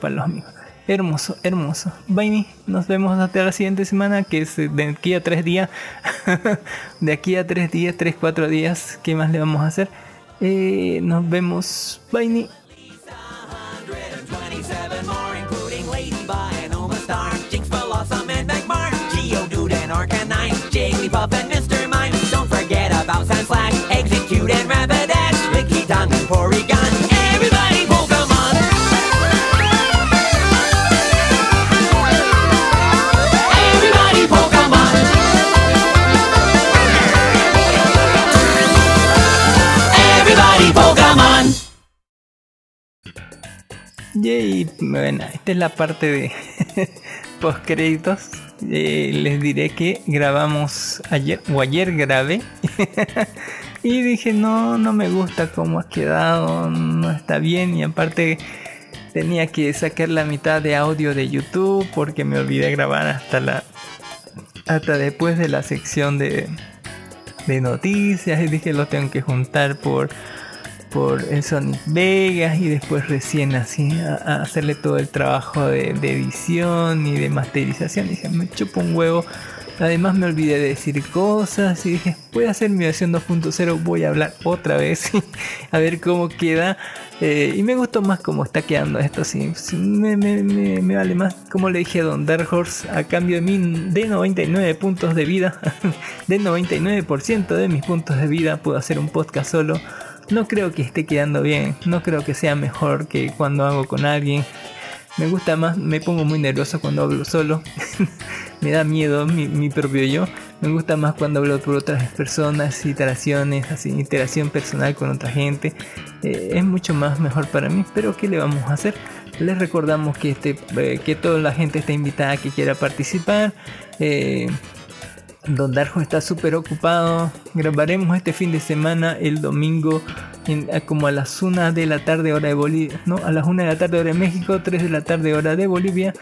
Para los amigos. Hermoso, hermoso. Baini, nos vemos hasta la siguiente semana, que es de aquí a tres días. de aquí a tres días, tres, cuatro días. ¿Qué más le vamos a hacer? Eh, nos vemos. Baini. Yay, bueno, esta es la parte de post créditos. les diré que grabamos ayer o ayer grabé. Y dije no, no me gusta cómo ha quedado, no está bien. Y aparte tenía que sacar la mitad de audio de YouTube porque me olvidé grabar hasta la hasta después de la sección de de noticias. Y dije lo tengo que juntar por por Sonic Vegas y después recién así a, hacerle todo el trabajo de, edición y de masterización. dije, me chupo un huevo. Además me olvidé de decir cosas y dije, voy a hacer mi versión 2.0, voy a hablar otra vez a ver cómo queda. Eh, y me gustó más cómo está quedando esto, sí. Me, vale más, como le dije a Don Dark Horse, a cambio de, mi, de 99 puntos de vida, de 99% de mis puntos de vida, puedo hacer un podcast solo. No creo que esté quedando bien, no creo que sea mejor que cuando hago con alguien. Me gusta más, me pongo muy nervioso cuando hablo solo. me da miedo mi, propio yo. Me gusta más cuando hablo por otras personas, iteraciones, así, interacción personal con otra gente. Eh, es mucho más mejor para mí, pero ¿qué le vamos a hacer? Les recordamos que, este, eh, que toda la gente está invitada que quiera participar. Eh, Don Darjo está súper ocupado. Grabaremos este fin de semana el domingo como a las 1 de la tarde hora de Bolivia. No, a las 1 de la tarde hora de México, 3 de la tarde hora de Bolivia.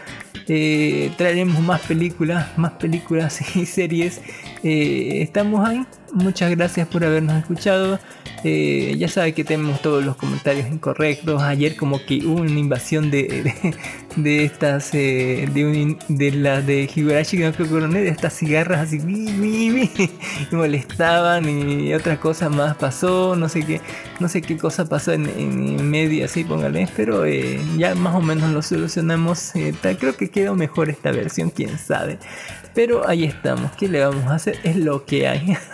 Eh, traeremos más películas, más películas y series. Eh, estamos ahí. Muchas gracias por habernos escuchado. Eh, ya sabe que tenemos todos los comentarios incorrectos. Ayer como que hubo una invasión de, de, estas eh, de, un- de la de Higurashi no creo que de estas cigarras así y molestaban y otra cosa más pasó. No sé qué no sé qué cosa pasó en, en medio así póngale. Pero eh, ya más o menos lo solucionamos. Creo que quedó mejor esta versión. Quién sabe. Pero ahí estamos. ¿Qué le vamos a hacer? Es lo que hay.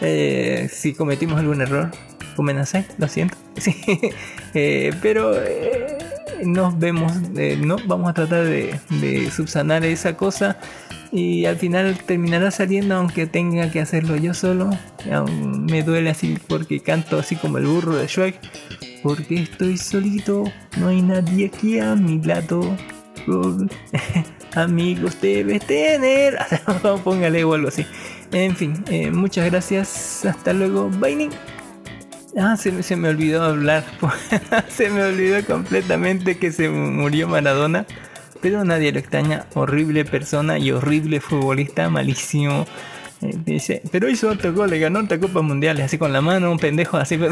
Eh, si cometimos algún error, comenacé, lo siento. Eh, pero eh, nos vemos, no, vamos a tratar de, subsanar esa cosa y al final terminará saliendo aunque tenga que hacerlo yo solo. Me duele así porque canto así como el burro de Shrek. Porque estoy solito, no hay nadie aquí a mi lado. Amigos debes tener. Póngale o algo así. En fin, eh, muchas gracias. Hasta luego. Bye. Ah, se, se me olvidó hablar. se me olvidó completamente que se murió Maradona. Pero nadie lo extraña. Horrible persona y horrible futbolista. Malísimo. Eh, dice, pero hizo otro gol, le ganó otra Copa Mundial, así con la mano, un pendejo así.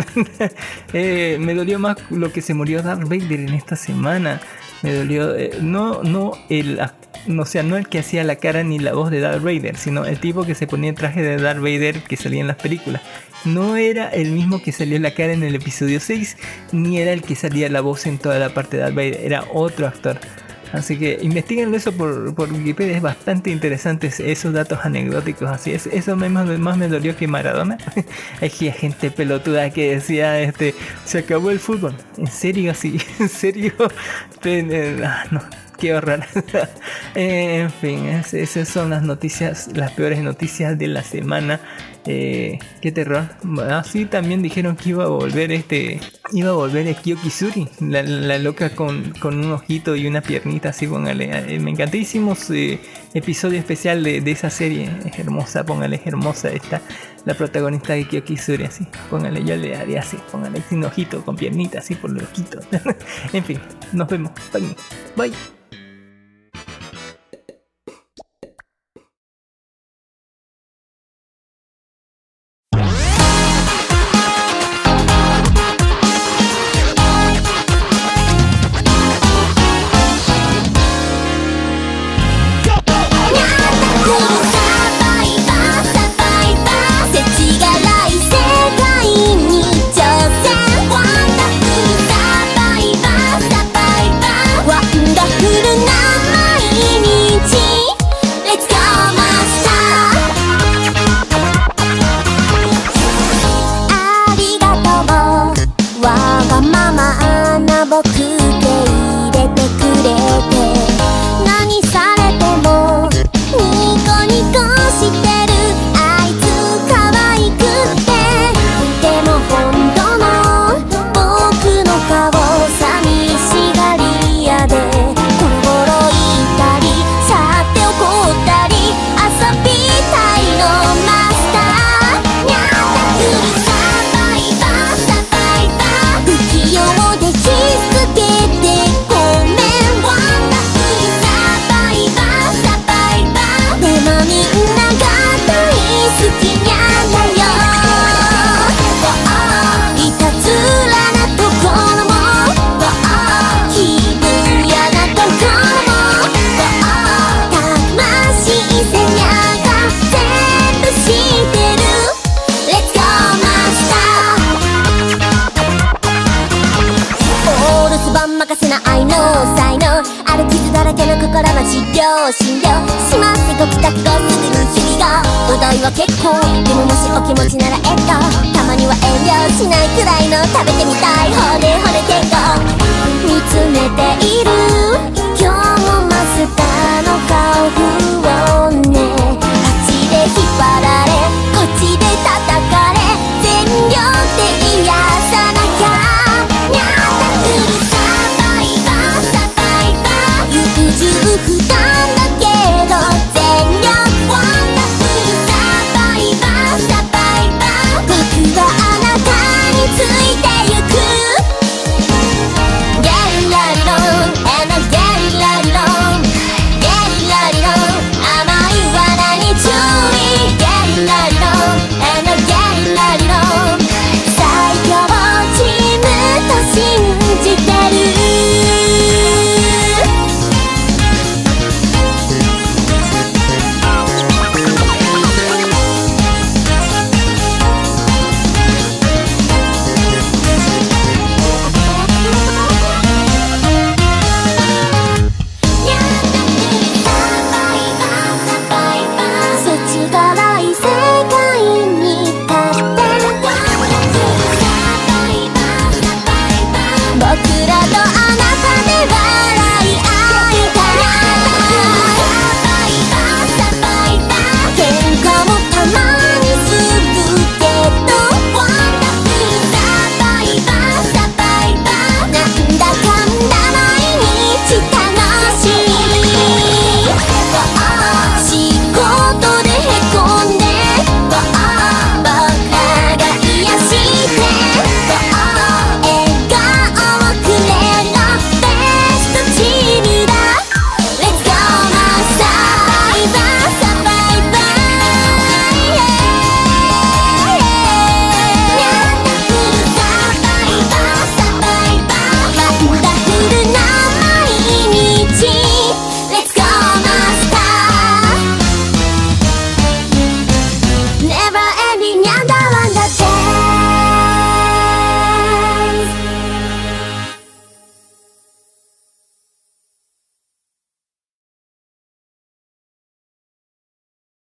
Eh, me dolió más lo que se murió Darth Vader en esta semana. Me dolió, eh, no, no el, no, sea, no el que hacía la cara ni la voz de Darth Vader, sino el tipo que se ponía el traje de Darth Vader que salía en las películas. No era el mismo que salió la cara en el episodio 6, ni era el que salía la voz en toda la parte de Darth Vader, era otro actor. Así que investiguenlo eso por, Wikipedia, es bastante interesante es- esos datos anecdóticos. Así es, eso me- más, más me dolió que Maradona. Hay gente pelotuda que decía, este, se acabó el fútbol. ¿En serio así? ¿En serio? Eh, ah, no, qué horror. Eh, en fin, es- esas son las noticias, las peores noticias de la semana. Eh, qué terror. Así también dijeron que iba a volver este. Iba a volver Kyoki Suri, la, la loca con, con un ojito y una piernita así, póngale. Eh, me encantísimos eh, episodio especial de, de esa serie. Es hermosa, póngale, es hermosa esta. La protagonista de Kyoki Suri, así. Póngale, yo le haría así, póngale sin ojito, con piernita, así por el ojito. en fin, nos vemos. Bye. 治療診療します。ご帰宅後すぐに日々がお題は結構でももしお気持ちならえっとたまには遠慮しないくらいの食べてみたい骨骨結構見つめている